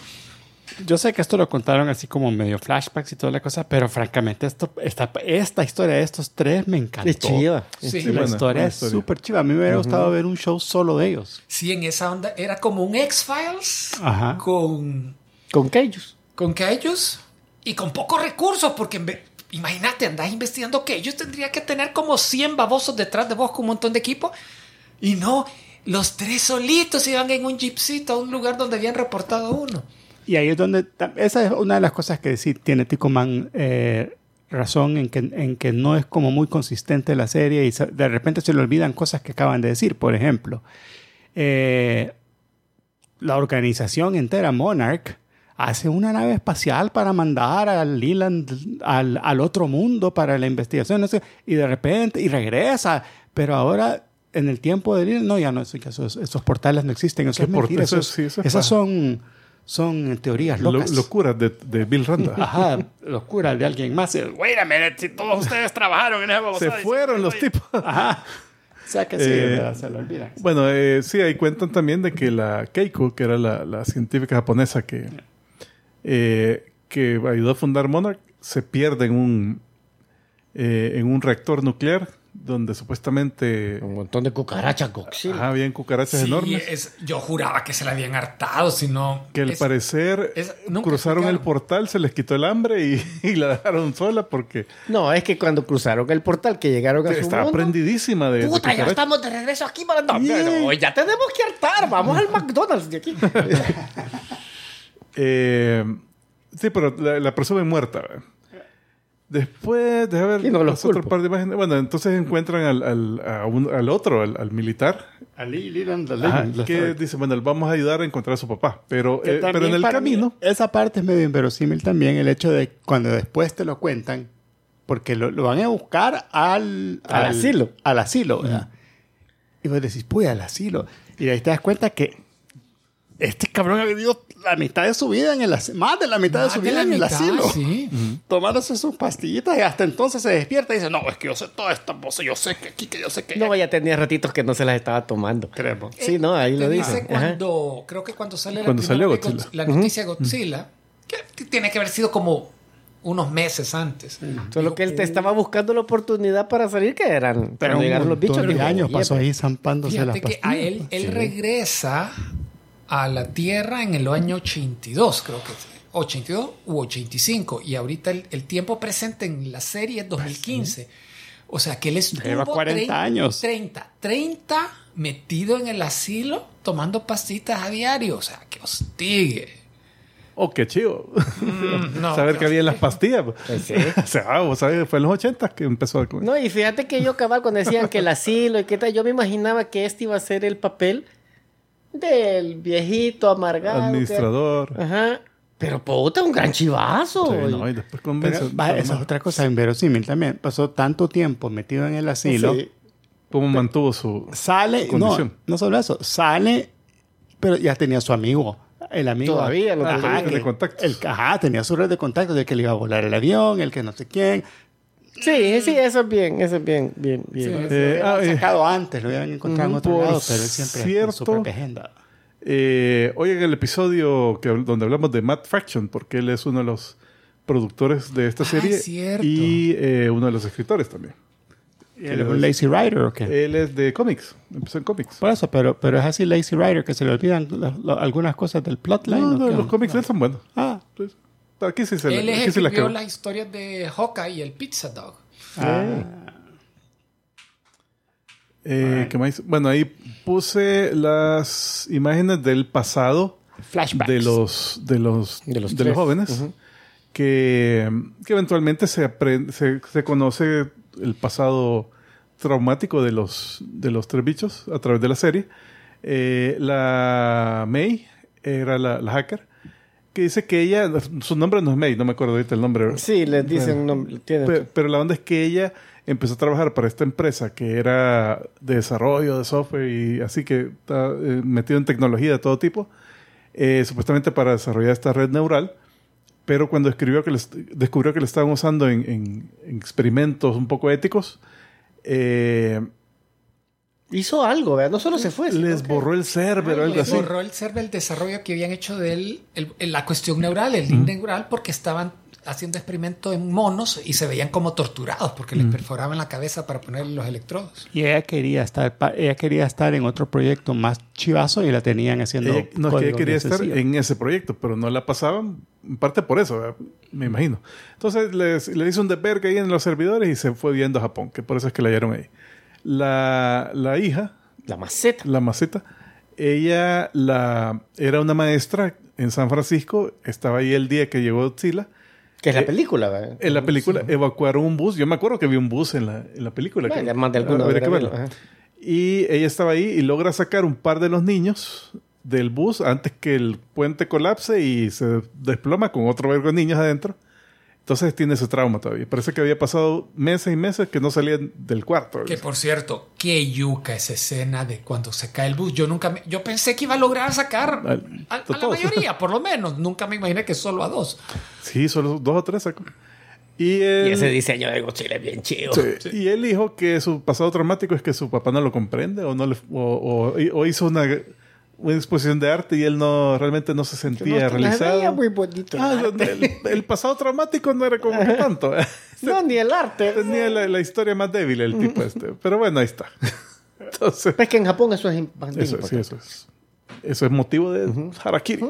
Yo sé que esto lo contaron así como medio flashbacks y toda la cosa, pero francamente esto, esta, esta historia de estos tres me encantó. Es chiva. Sí. Sí, La buena, historia buena es súper chiva. A mí me hubiera gustado ver un show solo de ellos. Sí, en esa onda era como un X-Files con, Con ellos. con que ellos y con pocos recursos, porque en imagínate, andás investigando que ellos tendrían que tener como 100 babosos detrás de vos con un montón de equipo y no, los tres solitos iban en un jeepcito a un lugar donde habían reportado uno. Y ahí es donde, esa es una de las cosas que sí tiene Tico Man eh, razón en que, en que no es como muy consistente la serie y de repente se le olvidan cosas que acaban de decir. Por ejemplo, eh, la organización entera, Monarch, hace una nave espacial para mandar al Leland al, al otro mundo para la investigación, y de repente, y regresa, pero ahora en el tiempo de no, ya no, esos, esos portales no existen, eso ¿Qué es mentira, por- eso eso es- es- sí, eso es esas son, son teorías Lo- locas. locuras de, de Bill Randa. [laughs] Ajá, locura de alguien más. Wait a minute, si todos ustedes trabajaron en esa Se fueron los tipos. Ajá. O sea que sí, Eh, se lo olvidan. Bueno, eh, sí, ahí cuentan también de que la Keiko, que era la, la científica japonesa que, eh, que ayudó a fundar Monarch, se pierde en un, eh, en un reactor nuclear donde supuestamente Un montón de cucarachas Godzilla. ajá, habían cucarachas Sí, enormes. es- yo juraba que se la habían hartado, sino que al es- parecer es- cruzaron el portal, se les quitó el hambre y, [laughs] y la dejaron sola porque No, es que cuando cruzaron el portal que llegaron a su estaba mundo, prendidísima de, de Puta, ya cucarachas. estamos de regreso aquí para... No, no, ya tenemos que hartar. Vamos al McDonald's de aquí. [laughs] Eh, sí, pero la, la presumen muerta. ¿verdad? Después, déjame ver Y no otras culpo. par de imágenes. Bueno, entonces encuentran al, al, a un- al otro, al, al militar, the que dice, bueno, vamos a ayudar a encontrar a su papá. Pero, eh, pero en el para mí camino... esa parte es medio inverosímil también, el hecho de cuando después te lo cuentan, porque lo, lo van a buscar al, Al asilo. Al asilo, ¿verdad? Y vos decís, puy, al asilo. Y de ahí te das cuenta que este cabrón ha vivido la mitad de su vida en el asilo, más de la mitad de Más su de vida la en el mitad, asilo. sí. [laughs] Tomándose sus pastillitas y hasta entonces se despierta y dice, no, es que yo sé todas estas voces, yo sé que aquí, que yo sé que... No, ya tenía ratitos que no se las estaba tomando. Creemos. Sí, no, ahí Te lo dice. Ajá. cuando, creo que cuando sale la, Cuando primera salió Godzilla. Godz- la noticia de Godzilla, que tiene que haber sido como unos meses antes. Solo que él te estaba buscando la oportunidad para salir, que eran. Pero llegaron los bichos. dijo, años "Oye, pasó pues". ahí zampándose las que pastillas. a él, él Sí. regresa a la Tierra en el año 82, creo que es, 82 u 85, y ahorita el, el tiempo presente en la serie es 2015. O sea que él estuvo Lleva 40 años. 30, 30 metido en el asilo tomando pastitas a diario. O sea, que hostigue. Oh, qué chido. Mm, no, [laughs] Saber qué que había en las pastillas. Pues sí. [laughs] o sea, vos sabés, fue en los 80 que empezó con... No, y fíjate que yo, cabal, cuando decían que el asilo y qué tal, yo me imaginaba que este iba a ser el papel del viejito amargado. que- administrador. Ajá. Pero puta, un gran chivazo. Sí, y- no, y después convence. Pero, va, esa es otra cosa inverosímil también. Pasó tanto tiempo metido en el asilo. Sí. ¿Cómo mantuvo su... Sale, no, Condición. no solo eso, sale, pero ya tenía su amigo. El amigo. Todavía lo ajá, que- de contactos. El, ajá, tenía su red de contactos de que le iba a volar el avión, el que no sé quién. Sí, sí, eso es bien, eso es bien, bien, bien. Sí. Lo Eh, hubieran ah, eh, sacado antes, lo hubieran encontrado en Ujú, otro lado, pero él siempre es cierto. su propia agenda. Eh, hoy en el episodio que, donde hablamos de Matt Fraction, porque él es uno de los productores de esta Ah, serie es y eh, uno de los escritores también. ¿Él es un lazy writer o qué? Él es de cómics, empezó en cómics. Por eso, pero, pero es así lazy writer que se le olvidan algunas cosas del plotline. No, ¿o no, los cómics de él son buenos. Ah, Pues, aquí sí se Él le, es el que las historias de Hawkeye y el Pizza Dog. ah. Eh, ¿qué más? Bueno, ahí puse las imágenes del pasado Flashbacks. de los, de los, De de los jóvenes que, que eventualmente se, aprende, se, se conoce el pasado traumático de los, de los tres bichos a través de la serie. Eh, la May era la, la hacker que dice que ella, su nombre no es May, no me acuerdo ahorita el nombre. Sí, les dicen un nombre. tiene- Pe- Pero, la onda es que ella empezó a trabajar para esta empresa que era de desarrollo de software y así que está eh, metido en tecnología de todo tipo, eh, supuestamente para desarrollar esta red neural. Pero cuando escribió que les- descubrió que le estaban usando en, en- en experimentos un poco éticos, eh, Hizo algo, ¿verdad? No solo se fue. les borró el server o algo Les así. borró el server el desarrollo que habían hecho de él, el- el- la cuestión neural, el link neural, porque estaban haciendo experimentos en monos y se veían como torturados porque les perforaban la cabeza para ponerle los electrodos. Y ella quería estar, pa- ella quería estar en otro proyecto más chivazo y la tenían haciendo. Ella- no, es que ella quería estar en ese proyecto, pero no la pasaban, en parte por eso, ¿verdad? me imagino. Entonces les, le hizo un desvergue ahí en los servidores y se fue viendo a Japón, que por eso es que la hallaron ahí. La, la hija, La maceta. la maceta, ella la, era una maestra en San Francisco, estaba ahí el día que llegó Godzilla. Que es la Eh, película, ¿verdad? En la película evacuaron un bus, yo me acuerdo que vi un bus en la, en la película. Bueno, que- más de alguna habría que verlo. Y ella estaba ahí y logra sacar un par de los niños del bus antes que el puente colapse y se desploma con otro vergo de niños adentro. Entonces tiene ese trauma todavía. Parece que había pasado meses y meses que no salían del cuarto. Que por cierto, qué yuca esa escena de cuando se cae el bus. Yo nunca me- yo pensé que iba a lograr sacar Al- a, a la mayoría, [laughs] por lo menos. Nunca me imaginé que solo a dos. Sí, solo dos o tres sacó. Y, el, Y ese diseño de Godzilla es bien chido. sí, y él dijo que su pasado traumático es que su papá no lo comprende o no le, o, o- o hizo una, una exposición de arte y él no realmente no se sentía No, realizado. veía muy bonito. el Ah, arte. el, el pasado traumático no era como que tanto. [laughs] no, ni el arte. Tenía la, la historia más débil el tipo este. Pero bueno, ahí está. [laughs] Entonces, Es que en Japón eso es bastante eso, sí, importante. eso es. Eso es motivo de Harakiri.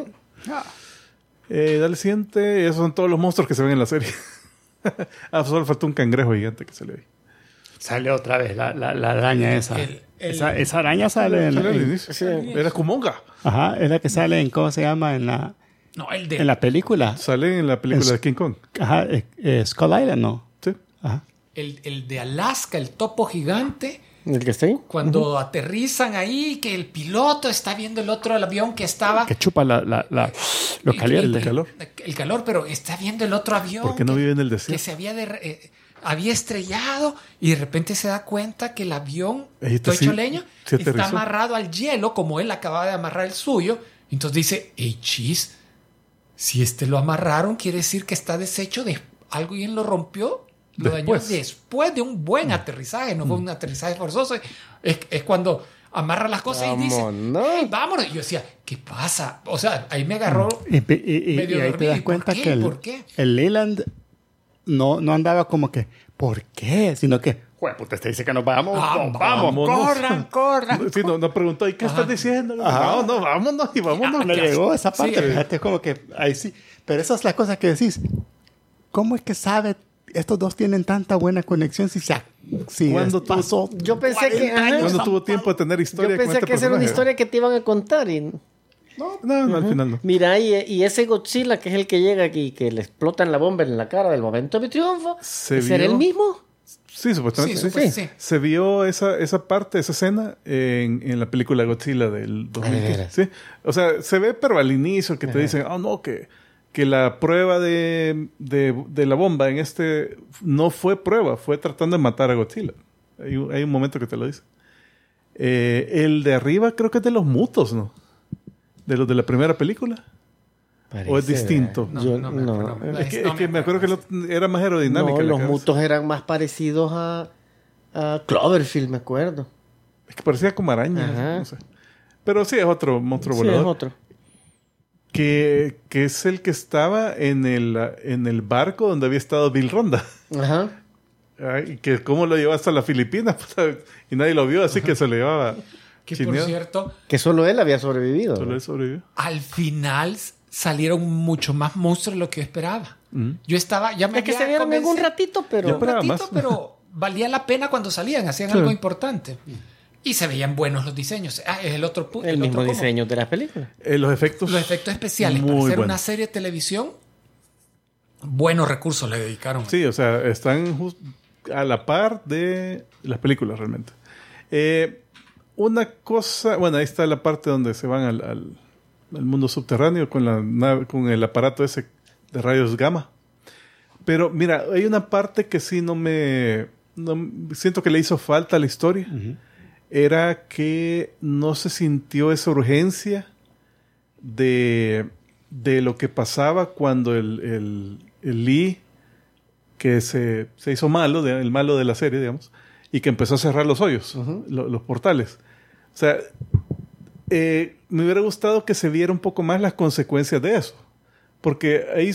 Eh, dale siguiente. Esos son todos los monstruos que se ven en la serie. [laughs] ah, solo faltó un cangrejo gigante que salió ahí. Sale otra vez la, la, la araña esa. El- el- esa. esa araña sale en, en- inicio. sí. Era Kumonga. Ajá, es la que sale en, ¿cómo se llama? En la, No, el de en la película. Sale en la película Es- de King Kong. Ajá, eh, Skull Island, ¿no? Sí. Ajá. el, el de Alaska, el topo gigante. ¿El que está ahí? Cuando aterrizan ahí, que el piloto está viendo el otro avión que estaba. Que chupa la, la, la- lo caliente. y- calor. El calor, pero está viendo el otro avión. ¿Por qué no que- vive en el Que desierto? se había, derre- eh, había estrellado y de repente se da cuenta que el avión, todo sí, leña, está amarrado al hielo, como él acaba de amarrar el suyo. Entonces dice, hey, chis, si este lo amarraron, quiere decir que está deshecho de alguien lo rompió. Lo dañó Después. después de un buen aterrizaje, no fue un aterrizaje forzoso. Es, es cuando amarra las cosas y dice, Vámonos. "Hey, vámonos. Y yo decía, ¿qué pasa? O sea, ahí me agarró Y, y- y- Medio y ahí te dormido. das ¿Y por cuenta que el, ¿Por qué? el Leland no, no andaba como que, ¿por qué? Sino que, "Jue puta, te dice que nos vamos, Ah, no, vamos, vámonos". corran, [laughs] corran. Sí, no, no preguntó, ¿y qué estás diciendo? No, no, vámonos y vámonos. Me llegó esa parte, Sí. fíjate, como que ahí sí. Pero esa es la cosa que decís. ¿Cómo es que sabe estos dos tienen tanta buena conexión si se si ¿Cuándo les tuvo- pasó Yo pensé que- 40 ajá. años ¿Cuándo tan tuvo tiempo de tener Yo historia con pensé este que esa era una historia que te iban a contar. Y... No, no, al final no. Mira, y, y ese Godzilla que es el que llega aquí, que le explotan la bomba en la cara del momento de mi triunfo, Se ¿será vio- el mismo? Sí, supuestamente. Sí, sí. Se vio esa, esa parte, esa escena en, en la película Godzilla del 2000. veras? Sí. O sea, se ve, pero al inicio que te dicen, oh no, que, que la prueba de, de, de la bomba en este no fue prueba, fue tratando de matar a Godzilla. Hay, un- hay un momento que te lo dice. Eh, el de arriba creo que es de los mutos, ¿no? De los de la primera película. ¿O es distinto? No, Yo- no me no. Es que, No es que me acuerdo que lo- era más aerodinámica. No, la los mutos eran más parecidos a, a Cloverfield, me acuerdo. Es que parecía como araña. No sé. Pero sí, es otro monstruo Sí, es volador. otro. que, que es el que estaba en el, en el barco donde había estado Bill Ronda. Ajá. Ay, que cómo lo llevó hasta las Filipinas [laughs] puta, y nadie lo vio, así que se lo llevaba. Que por cierto, Que solo él había sobrevivido. Solo él sobrevivió. al final salieron mucho más monstruos de lo que yo esperaba. Yo estaba, ya me Es que se vieron en un ratito, pero... un ratito, más. pero [laughs] valía la pena cuando salían, hacían Sí. algo importante. Y se veían buenos los diseños. Ah, es el otro punto. El mismo otro como- diseño de las películas. Eh, los efectos. Los efectos especiales. Muy para hacer buenos. una serie de televisión, buenos recursos le dedicaron. Sí, o sea, están a la par de las películas realmente. Eh, una cosa, bueno, ahí está la parte donde se van al, al- al mundo subterráneo con, la nave- con el aparato ese de rayos gamma. Pero mira, hay una parte que sí no me... no- siento que le hizo falta a la historia. Era que no se sintió esa urgencia de, de lo que pasaba cuando el, el, el Lee, que se, se hizo malo, el malo de la serie, digamos, y que empezó a cerrar los hoyos, lo- los portales. O sea, eh, me hubiera gustado que se viera un poco más las consecuencias de eso. Porque ahí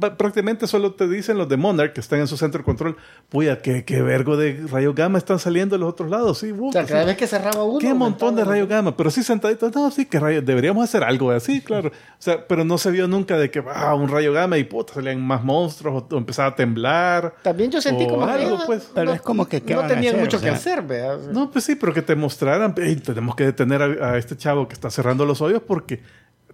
prácticamente solo te dicen los de Monarch que están en su centro de control, puya, qué, qué vergo de rayo gamma están saliendo de los otros lados. Sí, O sea, cada vez que cerraba uno. Qué montón de rayo gamma, pero sí sentaditos, no, sí, que rayo, deberíamos hacer algo así, claro. O sea, pero no se vio nunca de que, ah, un rayo gamma y puta, salían más monstruos o, o empezaba a temblar. También yo sentí como que, algo, ah, pues. Pero no- es como que, ¿qué no tenían hacer? mucho O que sea, hacer, ¿verdad? No, pues sí, pero que te mostraran, "Ey, tenemos que detener a, a este chavo que está cerrando los hoyos porque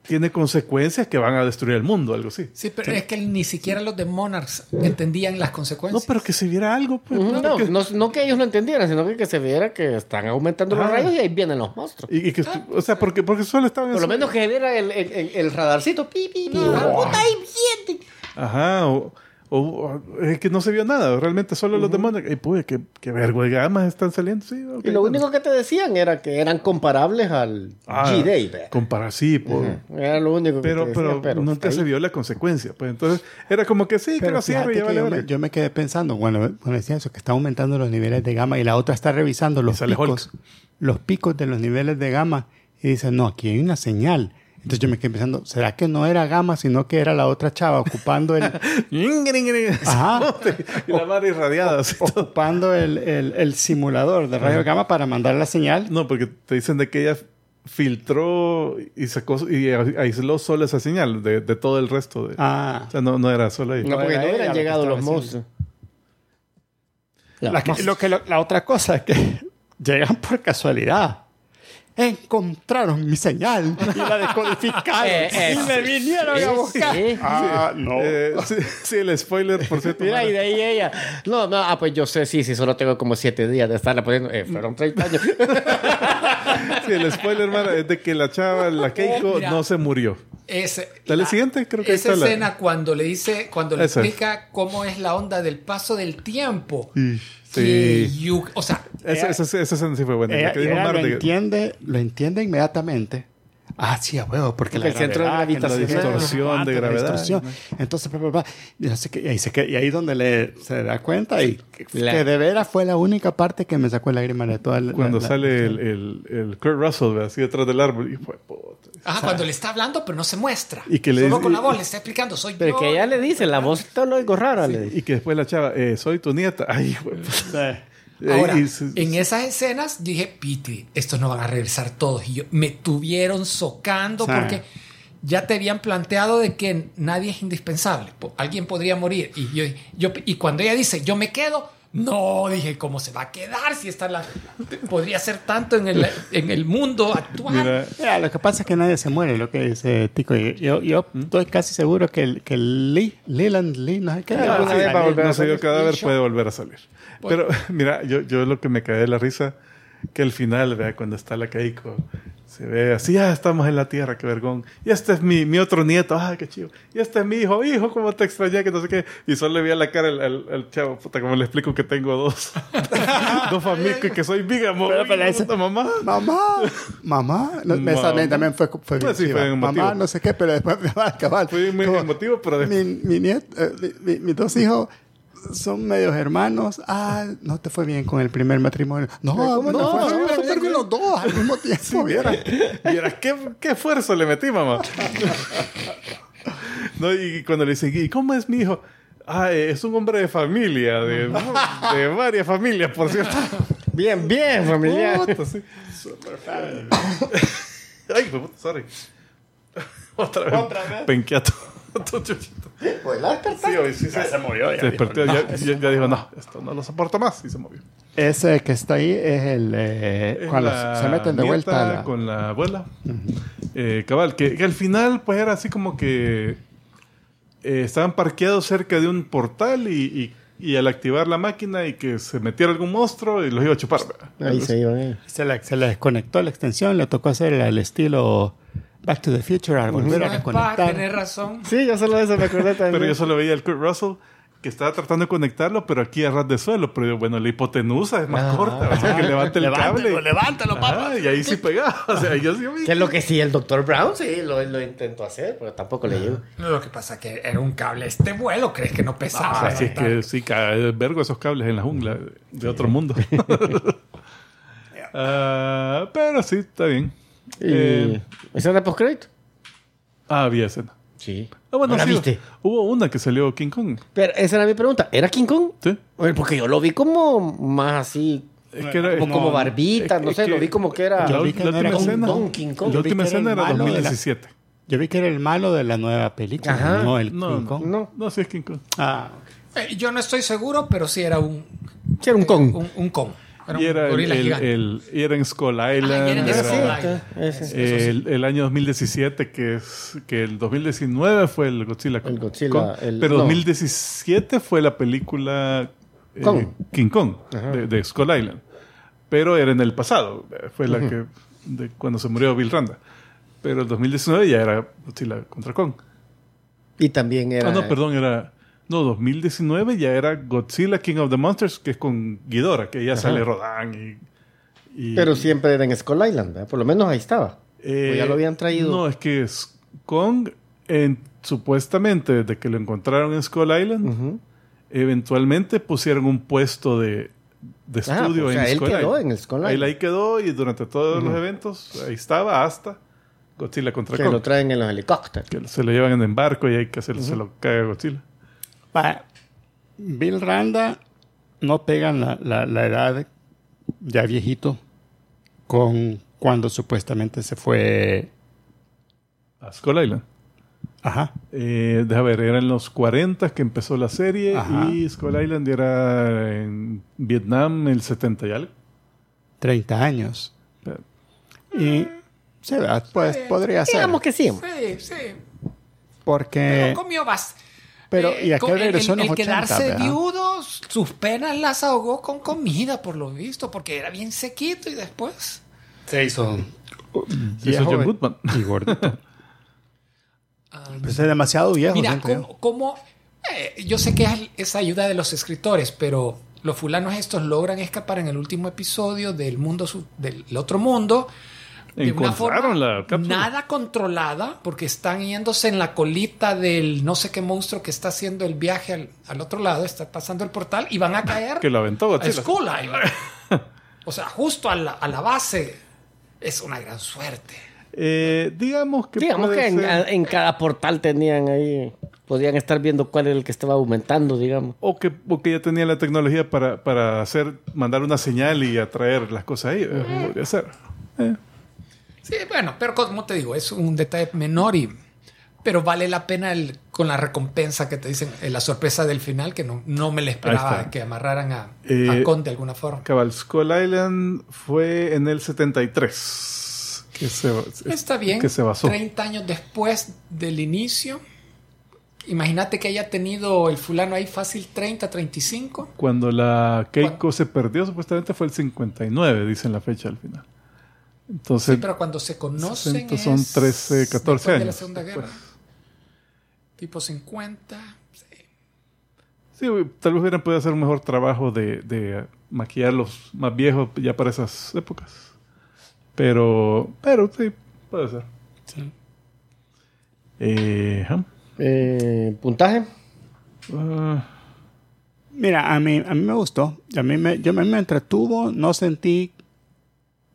tiene consecuencias que van a destruir el mundo, algo así. Sí, pero es que ni siquiera los de Monarchs entendían las No, consecuencias. pero que se viera algo, pues. No, porque- no, no que ellos lo entendieran, sino que, que se viera que están aumentando los Ah. rayos y ahí vienen los monstruos. y, y que, o sea, porque, porque solo estaban... Por lo menos que viera el, el, el- el radarcito. Pi, pi, pi. Ah, puta, ahí viene. Ajá, o, o- o- es que no se vio nada, realmente solo los demonios. Y pues, qué, qué vergo de gamas están saliendo, sí. Y lo bueno. único que te decían era que eran comparables al Ah, G-Day. ¿verdad? Compara, sí, por- Era lo único que pero, te decían, pero, nunca ahí- se vio la consecuencia. Pues entonces era como que sí, que Pero lo que vale yo, me, verga. yo me quedé pensando, bueno, bueno, decía eso, que está aumentando los niveles de gama y la otra está revisando los picos, los picos de los niveles de gama y dice, no, aquí hay una señal. Entonces yo me quedé pensando, ¿será que no era gama, sino que era la otra chava ocupando el, [laughs] Ajá. [laughs] y la madre irradiada. así ocupando el, el- el simulador de rayo gamma para mandar la señal? No, porque te dicen de que ella filtró y sacó y aisló solo esa señal de, de todo el resto. De, Ah, O sea, no, no era solo ahí. No, porque no hubieran llegado los monstruos. la, que- lo que lo- la otra cosa es que [laughs] llegan por casualidad. Encontraron mi señal [laughs] y la decodificaron Eh, eh, y me vinieron a buscar. sí. Ah, no. Eh, sí, sí, el spoiler, por cierto. Mira, y de ahí ella. No, no, ah, pues yo sé, sí, sí, solo tengo como siete días de estarla poniendo. Eh, fueron 30 años. [laughs] Sí, el spoiler, mano, es de que la chava, la Keiko, Mira. no se murió. Ese- Dale, la- siguiente, creo que Esa está la- escena cuando le dice, cuando le Esa. explica cómo es la onda del paso del tiempo. Sí. Que you- o sea, Esa, esa, esa sí fue buena. Ella, la que dijo ella lo de- entiende, lo entiende inmediatamente. Ah, sí, a huevo, porque, Porque el centro de gravedad, que gravitación. la distorsión de la gravedad. distorsión. Entonces, pa, pa, pa, y, sé qué, y ahí se queda- y ahí donde le, se da cuenta y que, La- que de veras fue la única parte que me sacó lágrimas de toda la- Cuando la- sale el, el, el Kurt Russell, ¿verdad? así detrás del árbol. Y fue, puta. ajá, cuando le está hablando, pero no se muestra. Y que le Solo dice- con la voz le está explicando, soy Pero yo. que ella le dice, la voz te lo oigo rara. le dice. Y que después la chava, eh, soy tu nieta. Ay, güey. Ahora, en esas escenas dije, Piti, estos no van a regresar todos. Y yo, me tuvieron socando porque ya te habían planteado de que nadie es indispensable. Alguien podría morir. Y, yo, yo, y cuando ella dice, yo me quedo, no, dije, ¿cómo se va a quedar si está la... Podría ser tanto en el, en el mundo actual. Mira, Mira, lo que pasa es que nadie se muere, lo que dice Tico. Yo, yo estoy casi seguro que el, que Lee, Leland Lee, no sé qué. Va a sí, salir. va a volver a no se dio salir. cadáver, puede volver a salir. Pero [laughs] mira, yo, yo lo que me cae de la risa, que al final, vea, cuando está la Keiko, se ve así, ya estamos en la tierra, qué vergón. Y este es mi, mi otro nieto, ah, qué chido. Y este es mi hijo, hijo, cómo te extrañé, que no sé qué. Y solo le veía la cara al, al- al chavo, puta, como le explico que tengo dos, [laughs] dos familias, que soy bígamo. Pero, pero puta, mamá. Mamá, mamá. No, esa Mamá. también fue, fue, Pues sí, fue. Mamá, no sé qué, pero después me va a acabar. Fue muy emotivo, pero después... mi, mi nieto, eh, mi- mi- mis dos hijos son medios hermanos. Ah, no te fue bien con el primer matrimonio. No, ¿Cómo no, no? fue Súper súper bien con los dos al mismo tiempo. vieras. Vieras, ¿qué, qué esfuerzo le metí, mamá. no, y cuando le dicen, ¿y cómo es mi hijo? Ah, eh, es un hombre de familia, de, de varias familias, por cierto. Bien, bien, familiar. Puta, sí. Ay, fue puta, sorry. Otra vez. Otra vez. Penqueato. [laughs] Pues la despertó. Sí, hoy sí se, se murió. se despertó. Ya, ya- ya dijo, no, esto no lo soporto más. Y se movió. Ese que está ahí es el... eh, Es cuando se meten de vuelta a la- con la abuela. Eh, cabal, que, que al final pues era así como que eh, estaban parqueados cerca de un portal y, y- y al activar la máquina y que se metiera algún monstruo y los iba a chupar. Ahí se iban. Se le, se le desconectó la extensión, le tocó hacer el estilo Back to the Future al volver a tenés razón. Sí, yo solo eso me acordé también. Pero yo solo veía el Kurt Russell que estaba tratando de conectarlo, pero aquí a ras de suelo. Pero bueno, la hipotenusa es más Ah. corta, o sea, que levante el cable. levántalo, Ajá, y ahí sí pegaba. O sea, yo sí vi- Que es lo que sí, el Dr. Brown sí lo, lo intentó hacer, pero tampoco le llegó. No, Lo que pasa es que era un cable. Este vuelo, ¿crees que no pesaba? Así es que sí, cae vergo esos cables en la jungla de otro mundo. [laughs] [laughs] Ah, pero sí, está bien. ¿Y Eh, esa era postcrédito? ah, había escena. Sí. Ah, bueno, ¿No la sí, viste? Hubo una que salió King Kong. Pero esa era mi pregunta. ¿Era King Kong? Sí. Porque yo lo vi como más así, Es que era, como, como no, barbita, es- no es sé, que lo vi como que era... la, Yo vi que la última era escena, Kong, King Kong. la última escena era malo de la- 2017. Yo vi que era el malo de la nueva película, Ajá. no el No, King Kong. No. No, sí es King Kong. Ah, Eh, yo no estoy seguro, pero sí era un, Sí, era un Kong. un, un con. Era Y era, el, gorila el- gigante. el- y era en Skull Island. Ah, era era- Island. Eso sí. el, el año 2017, que es que el 2019 fue el Godzilla, El Godzilla, Kong, el- pero no. 2017 fue la película eh, Kong. King Kong de, de Skull Island. Pero era en el pasado, fue la que de cuando se murió Bill Randa. Pero el 2019 ya era Godzilla contra Kong. Y también era... Ah, no, perdón, era no, 2019 ya era Godzilla King of the Monsters, que es con Ghidorah, que ya sale Rodan y, y- Pero siempre era en Skull Island, ¿verdad? Por lo menos ahí estaba. Eh, O ya lo habían traído. No, es que Kong, en- supuestamente desde que lo encontraron en Skull Island, eventualmente pusieron un puesto de, de Ah, estudio o sea, en él Skull quedó Island. en Skull Island. ahí quedó y durante todos los eventos ahí estaba hasta Godzilla contra Que Kong. lo traen en los helicópteros. Que se lo llevan en barco y hay que hacer, se lo cae a Godzilla. Pa- Bill Randa no pegan la, la- la edad ya viejito con cuando supuestamente se fue. A Skull Island. Ajá. Eh, deja ver, era en los 40 que empezó la serie Ajá. y Skull Island era en Vietnam el 70 y algo. 30 años. Eh, Y. Sí, ¿verdad? pues podría ser. Digamos que sí. Sí, sí. Porque. Pero comió bastante. Pero, ¿y a qué el, regresó en el, los el 80, quedarse verdad? viudo, sus penas las ahogó con comida, por lo visto, porque era bien sequito y después. Se hizo. Se hizo John Goodman. Y gordito. Pues es demasiado viejo. Mira, siento yo. ¿cómo, cómo- eh, yo sé que es esa ayuda de los escritores, pero los fulanos estos logran escapar en el último episodio del mundo del otro mundo de una forma la cápsula. nada controlada porque están yéndose en la colita del no sé qué monstruo que está haciendo el viaje al, al otro lado, está pasando el portal y van a [laughs] caer Que lo aventó a Island. [laughs] O sea, justo a la, a la base. Es una gran suerte. Eh, digamos que Digamos puede que en, ser- en cada portal tenían ahí... Podían estar viendo cuál era el que estaba aumentando, digamos. o que, o que ya tenía la tecnología para, para hacer, mandar una señal y atraer las cosas ahí. eh, Podría ser. Eh, Sí, bueno, pero como te digo, es un detalle menor y... Pero vale la pena el, con la recompensa que te dicen, eh, la sorpresa del final, que no, no me Ahí esperaba que amarraran a, Eh, a Con de alguna forma. Cabal, Skull Island fue en el 73. Que se, Está bien. Que se basó. 30 años después del inicio. Imagínate que haya tenido el fulano ahí fácil 30, 35. Cuando la Keiko se perdió, supuestamente fue el 59, dicen la fecha al final. Entonces, Sí, pero cuando se conocen 60 son es 13, 14 después de la años Segunda Guerra. después. Tipo 50. sí. sí, tal vez hubieran podido hacer un mejor trabajo de, de maquillar los más viejos ya para esas épocas. Pero, pero sí, puede ser. Eh, ajá. Eh, ¿Puntaje? Ah, Mira, a mí, a mí me gustó. A mí me, yo, a mí me entretuvo. No sentí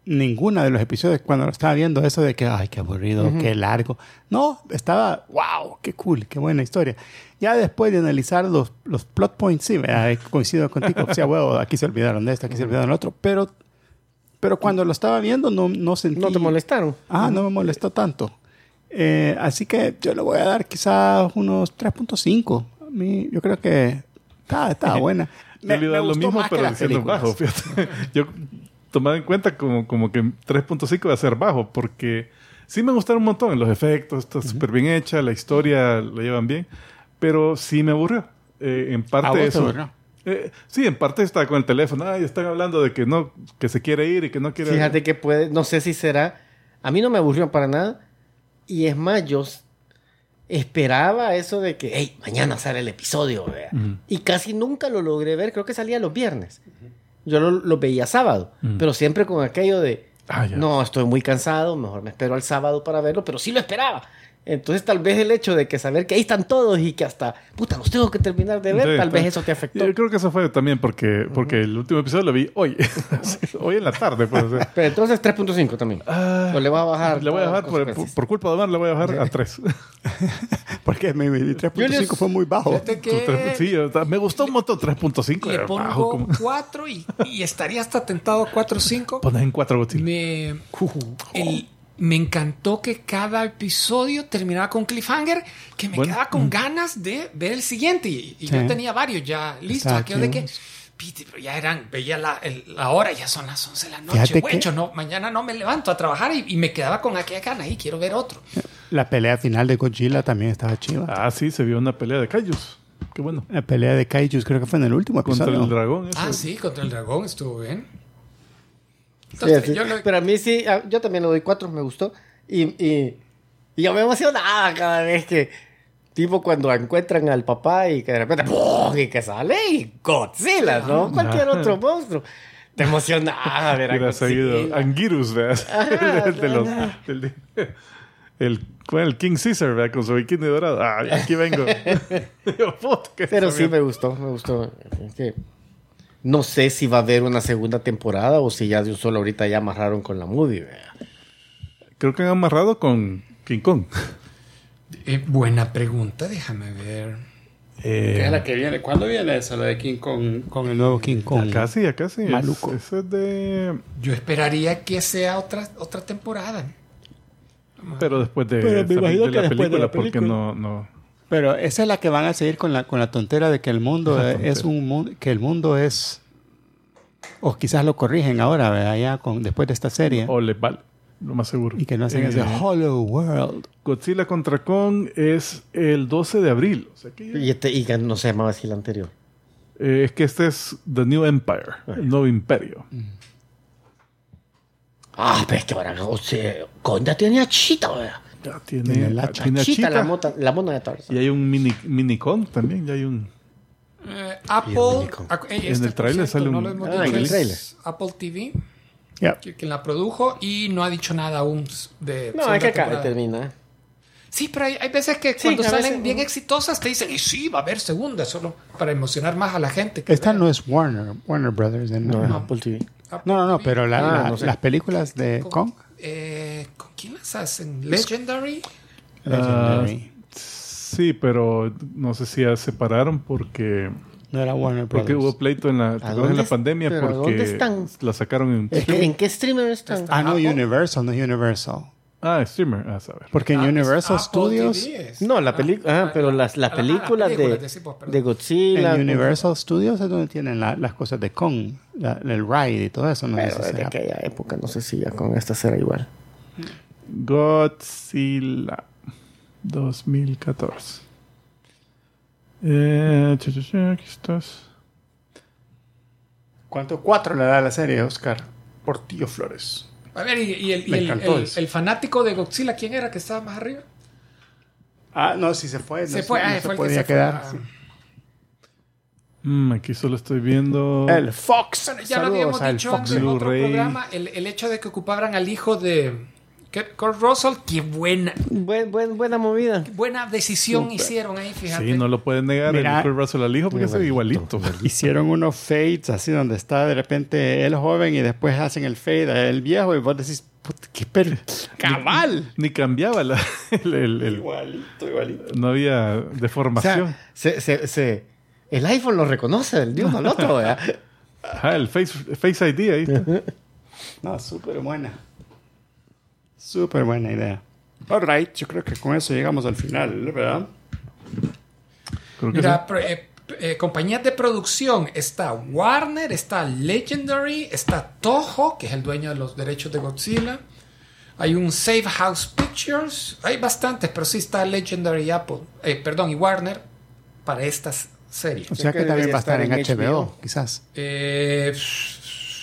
ninguna de los episodios cuando lo estaba viendo eso de que, ay, qué aburrido, qué largo. No, estaba, wow, qué cool, qué buena historia. Ya después de analizar los, los plot points, sí, ¿verdad? coincido contigo. O sea, huevo, aquí se olvidaron de esto, aquí se olvidaron del otro. Pero, pero cuando lo estaba viendo no, no sentí... ¿No te molestaron? Ah, no me molestó tanto. Eh, así que yo le voy a dar quizás unos 3.5. A mí, yo creo que estaba, estaba [laughs] buena. Me- me lo mismo, más que pero diciendo películas. bajo, fíjate. [laughs] Yo tomaba en cuenta como, como que 3.5 va a ser bajo, porque sí me gustaron un montón. Los efectos, está súper bien hecha, la historia la llevan bien, pero sí me aburrió. Eh, en ¿A parte eso. Eh, sí, en parte está con el teléfono. Ay, están hablando de que no, que se quiere ir y que no quiere Fíjate que puede, no sé si será. A mí no me aburrió para nada. Y es más, yo esperaba eso de que, hey, mañana sale el episodio. vea". Ujú. Y casi nunca lo logré ver. Creo que salía los viernes. Yo lo, lo veía sábado. Ujú. Pero siempre con aquello de, Ah, no, estoy muy cansado, mejor me espero al sábado para verlo. Pero sí lo esperaba. Entonces tal vez el hecho de que saber que ahí están todos y que hasta, puta, los tengo que terminar de ver, Sí, tal vez eso te afectó. Yo creo que eso fue también porque, porque el último episodio lo vi hoy. [laughs] hoy en la tarde. Pues, o sea. Pero entonces 3.5 también. Ah, o le va a bajar. le voy a bajar por, por, culpa de Omar, le voy a bajar a 3. [laughs] Porque mi, mi 3.5 les- fue muy bajo. Sí, o sea, me gustó un montón 3.5. le pongo bajo, como- 4 y, y estaría hasta tentado 4 o 5. Pones en 4 Godzilla. Me, el- me encantó que cada episodio terminaba con cliffhanger, que me Bueno. quedaba con ganas de ver el siguiente. Y, y Sí. yo tenía varios ya listos. Aquello de que, pero ya eran, veía la, el- la hora, ya son las 11 de la noche. Güey, no, mañana no me levanto a trabajar y, y me quedaba con aquella gana y quiero ver otro. La pelea final de Godzilla también estaba chiva. Ah, sí, se vio una pelea de Kaijus. Qué bueno. La pelea de Kaijus creo que fue en el último Contra episodio. el dragón. ese. Ah, sí, contra el dragón estuvo bien. Sí, Entonces, sí. yo lo- Pero a mí sí, yo también le doy cuatro, me gustó. Y, y, y yo me emocionaba cada vez que, tipo cuando encuentran al papá y que de repente, ¡pum! y que sale y Godzilla, ¿no? Cualquier otro monstruo. Te emocionaba ver a Godzilla. Anguirus, ¿verdad? Ajá, [laughs] el, de los, el, de- el, ¿cuál? el King Caesar, ¿verdad? Con su bikini dorado. Ah, aquí vengo. [laughs] [laughs] Pero sí me gustó, me gustó. Que no sé si va a haber una segunda temporada o si ya de un solo ahorita ya amarraron con la movie. vea. Creo que han amarrado con King Kong. Eh, buena pregunta, déjame ver. ¿Qué es la que viene? ¿Cuándo viene esa, la de King Kong? Con el nuevo King Kong. Acá sí, acá sí. Es- Maluco. Eso es de... Yo esperaría que sea otra, otra temporada. Pero después de, Pero me esta- imagino de que la después de película, la porque película. no... no Pero esa es la que van a seguir con la, con la tontera de que el mundo es, un mundo, que el mundo es, o quizás lo corrigen ahora, ¿verdad? ya con, después de esta serie, o les vale, lo más seguro. y que no hacen Eh, ese Hollow World. Godzilla contra Kong es el 12 de abril. O sea que ya- Y, este, y que no se llamaba así el anterior. Eh, es que este es The New Empire, el nuevo imperio. Ah, pero es que ahora, o sea, Conda tenía chita, vea. Ya tiene, Tiene la tiene Chita, la, mota- la mona de Tarzan. y hay un mini, mini Kong también. Ya hay un. Eh, Apple. Eh, En este, el tráiler cierto, sale no un- hemos Ah, en el es tráiler. Apple TV, Ya. que- quien la produjo y no ha dicho nada aún de. No, es que temporada. terminar. Sí, pero hay, hay veces que Sí, cuando salen veces, bien exitosas te dicen, y sí, va a haber segunda, solo para emocionar más a la gente. Esta vea. no es Warner, Warner Brothers. ¿eh? No, No, Apple TV. Apple no, no, no, TV. pero la- Ah, la- no sé. las películas de ¿Con, Kong, eh, ¿con quién las hacen? Legendary. Legendary, Sí, pero no sé si ya separaron porque. no era Warner Porque Brothers. hubo pleito en la, ¿te acuerdas dónde en la es- pandemia porque dónde están? la sacaron en. ¿En qué- ¿En qué streamer están? Está- Ah, no, Apple. Universal, no Universal. Ah, streamer. Ah, saber. Porque en Ah, Universal Studios. No, la película. Ah, pero las, las ah, películas de, películas de- sí, perdón. de Godzilla. en Universal Studios es donde tienen la- las cosas de Kong, la- el ride y todo eso. No sé Pero si desde aquella época, no sé si ya con esta será igual. Godzilla 2014. Eh, cha, cha, cha, aquí estás. ¿Cuánto? Cuatro le da la serie, Oscar. Portillo Flores. A ver, y, y el, y el- fanático de Godzilla, ¿quién era que estaba más arriba? Ah, no, si se fue. se no fue, no ah, se fue el que podía se fue. quedar. Ah. sí. Mm, aquí solo estoy viendo. El Fox. Bueno, ya lo habíamos dicho antes en otro programa, el, el hecho de que ocuparan al hijo de Kurt Russell, qué buena, Buen, buen- buena movida. buena decisión hicieron ahí, fíjate. Sí, no lo pueden negar. Mira. el Kurt Russell al hijo porque es igualito. Hicieron unos fades así donde está de repente el joven y después hacen el fade a el viejo y vos decís, "Puta, qué per... [laughs] cabal. Ni cambiaba la, el, el- el- Igualito, igualito. No había O deformación. sea, se, se, se- el iPhone lo reconoce del de uno al otro, ¿verdad? [laughs] Ajá, el Face, face ID ahí. está. [laughs] No, súper buena. Súper buena idea. Alright, yo creo que con eso llegamos al final, ¿verdad? Creo que Mira, sí. eh, eh, compañías de producción está Warner, está Legendary, está Toho, que es el dueño de los derechos de Godzilla. Hay un Safe House Pictures. Hay bastantes, pero sí está Legendary y Apple. eh, perdón, y Warner para estas series. O sea que, que también va a estar en estar en HBO, HBO. quizás. Eh,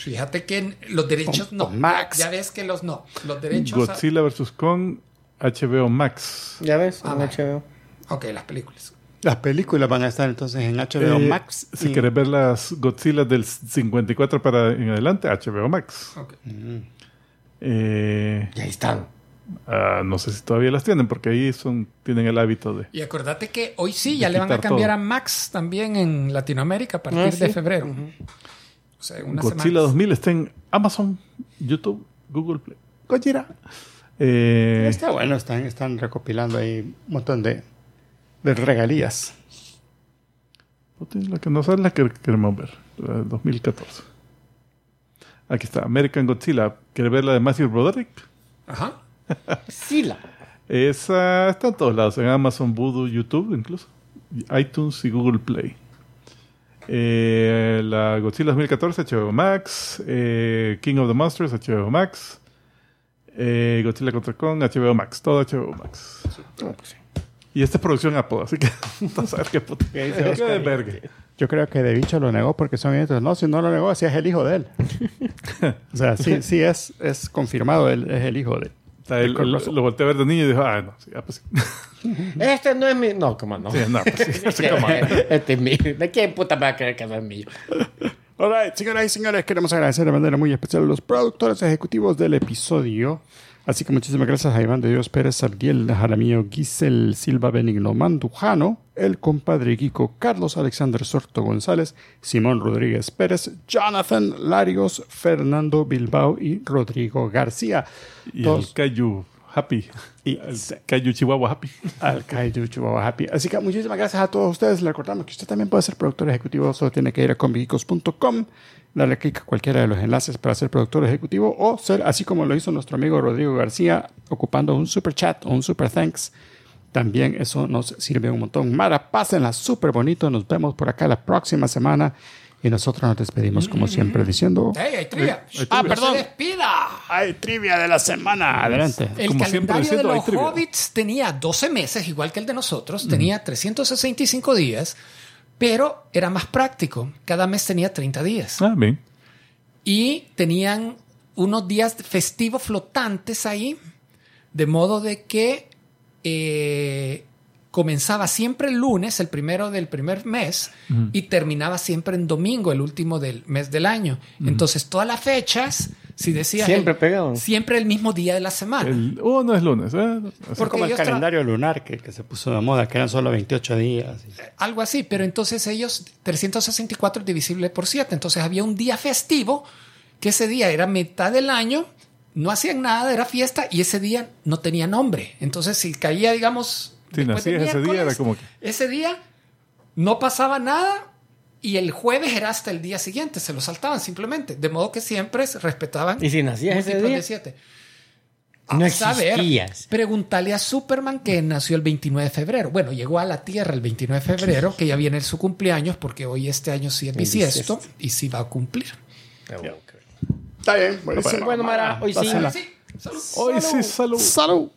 fíjate que los derechos no. Max. Ya ves que los no. Los derechos. Godzilla vs. Kong, HBO Max. Ya ves, Ah, en vale. HBO. Ok, las películas. Las películas van a estar entonces en HBO Eh, Max. Si y- querés ver las Godzilla del 54 para en adelante, HBO Max. Ok. Eh, Y ahí están. ah, no sé si todavía las tienen, porque ahí son tienen el hábito de. Y acordate que hoy sí, ya le van a cambiar todo. a Max también en Latinoamérica a partir Ah, de sí. febrero. O sea, una Godzilla semana. 2000 está en Amazon, YouTube, Google Play. Gojira. Eh, Está bueno, están, están recopilando ahí un montón de, de regalías. la que no es la que queremos ver, la del 2014. Aquí está, American Godzilla. ¿Quiere ver la de Matthew Broderick? Ajá. [laughs] Sila. Esa está en todos lados, en Amazon, Voodoo, YouTube incluso, iTunes y Google Play. Eh, la Godzilla 2014, HBO Max. eh, King of the Monsters, HBO Max. eh, Godzilla contra Kong, HBO Max. Todo HBO Max. Y esta es producción Apple, así que [laughs] no sabes qué puta. ¿Qué dice Qué Oscar? Yo creo que De Bicho lo negó porque son nietos. No, si no lo negó, si es el hijo de él. [laughs] o sea, sí, sí es, es confirmado, él es el hijo de él- Lo volteé a ver de niño y dijo, ah, no, sí, ah, pues sí. [laughs] Este no es mi. No, cómo no. Sí, no, pues sí, [laughs] este es mío. ¿De quién puta me va a creer que no es mío? Alright, señoras y señores, queremos agradecer de manera muy especial a los productores ejecutivos del episodio. Así que muchísimas gracias a Iván de Dios Pérez, Abdiel Jaramillo, Gisel Silva Benigno Mandujano, el compadre Kiko, Carlos Alexander Sorto González, Simón Rodríguez Pérez, Jonathan Larios, Fernando Bilbao y Rodrigo García. Y Todos- el Kaiju Happy. Y- el Kaiju Chihuahua Happy. al Kaiju Chihuahua Happy. Así que muchísimas gracias a todos ustedes. Le recordamos que usted también puede ser productor ejecutivo. Solo tiene que ir a combigicos.com, darle clic a cualquiera de los enlaces para ser productor ejecutivo o ser, así como lo hizo nuestro amigo Rodrigo García, ocupando un super chat o un super thanks. También eso nos sirve un montón. Mara, pásenla súper bonito. Nos vemos por acá la próxima semana. Y nosotros nos despedimos como siempre diciendo... ¡Ey, hay trivia! Ah, ¡No perdón. se despida! ¡Hay trivia de la semana! Adelante. El Como siempre calendario diciendo, de los trivia. hobbits tenía 12 meses, igual que el de nosotros, tenía 365 días, pero era más práctico. Cada mes tenía 30 días. Ah, bien. Y tenían unos días festivos flotantes ahí, de modo de que eh, comenzaba siempre el lunes, el primero del primer mes, y terminaba siempre en domingo, el último del mes del año. Entonces, todas las fechas, si decías... Siempre el- pegaban. Siempre el mismo día de la semana. El, oh, no es lunes. ¿eh? Porque como el calendario lunar que, que se puso de moda, que eran solo 28 días. Algo así, pero entonces ellos, 364 divisible por 7, entonces había un día festivo, que ese día era mitad del año, no hacían nada, era fiesta, y ese día no tenía nombre. Entonces si caía, digamos... Del nacías ese día, era como que- Ese día no pasaba nada, y el jueves era hasta el día siguiente, se lo saltaban simplemente, de modo que siempre se respetaban ¿Y si nacías ese día? de 7. No A saber, existías. Pregúntale a Superman que nació el 29 de febrero. Bueno, llegó a la Tierra el 29 de febrero, que ya viene su cumpleaños, porque hoy este año sí es bisiesto y sí va a cumplir. Está bien, buenísimo. Bueno, Mara, hoy sí. Sí. Hoy sí, salud. Salud.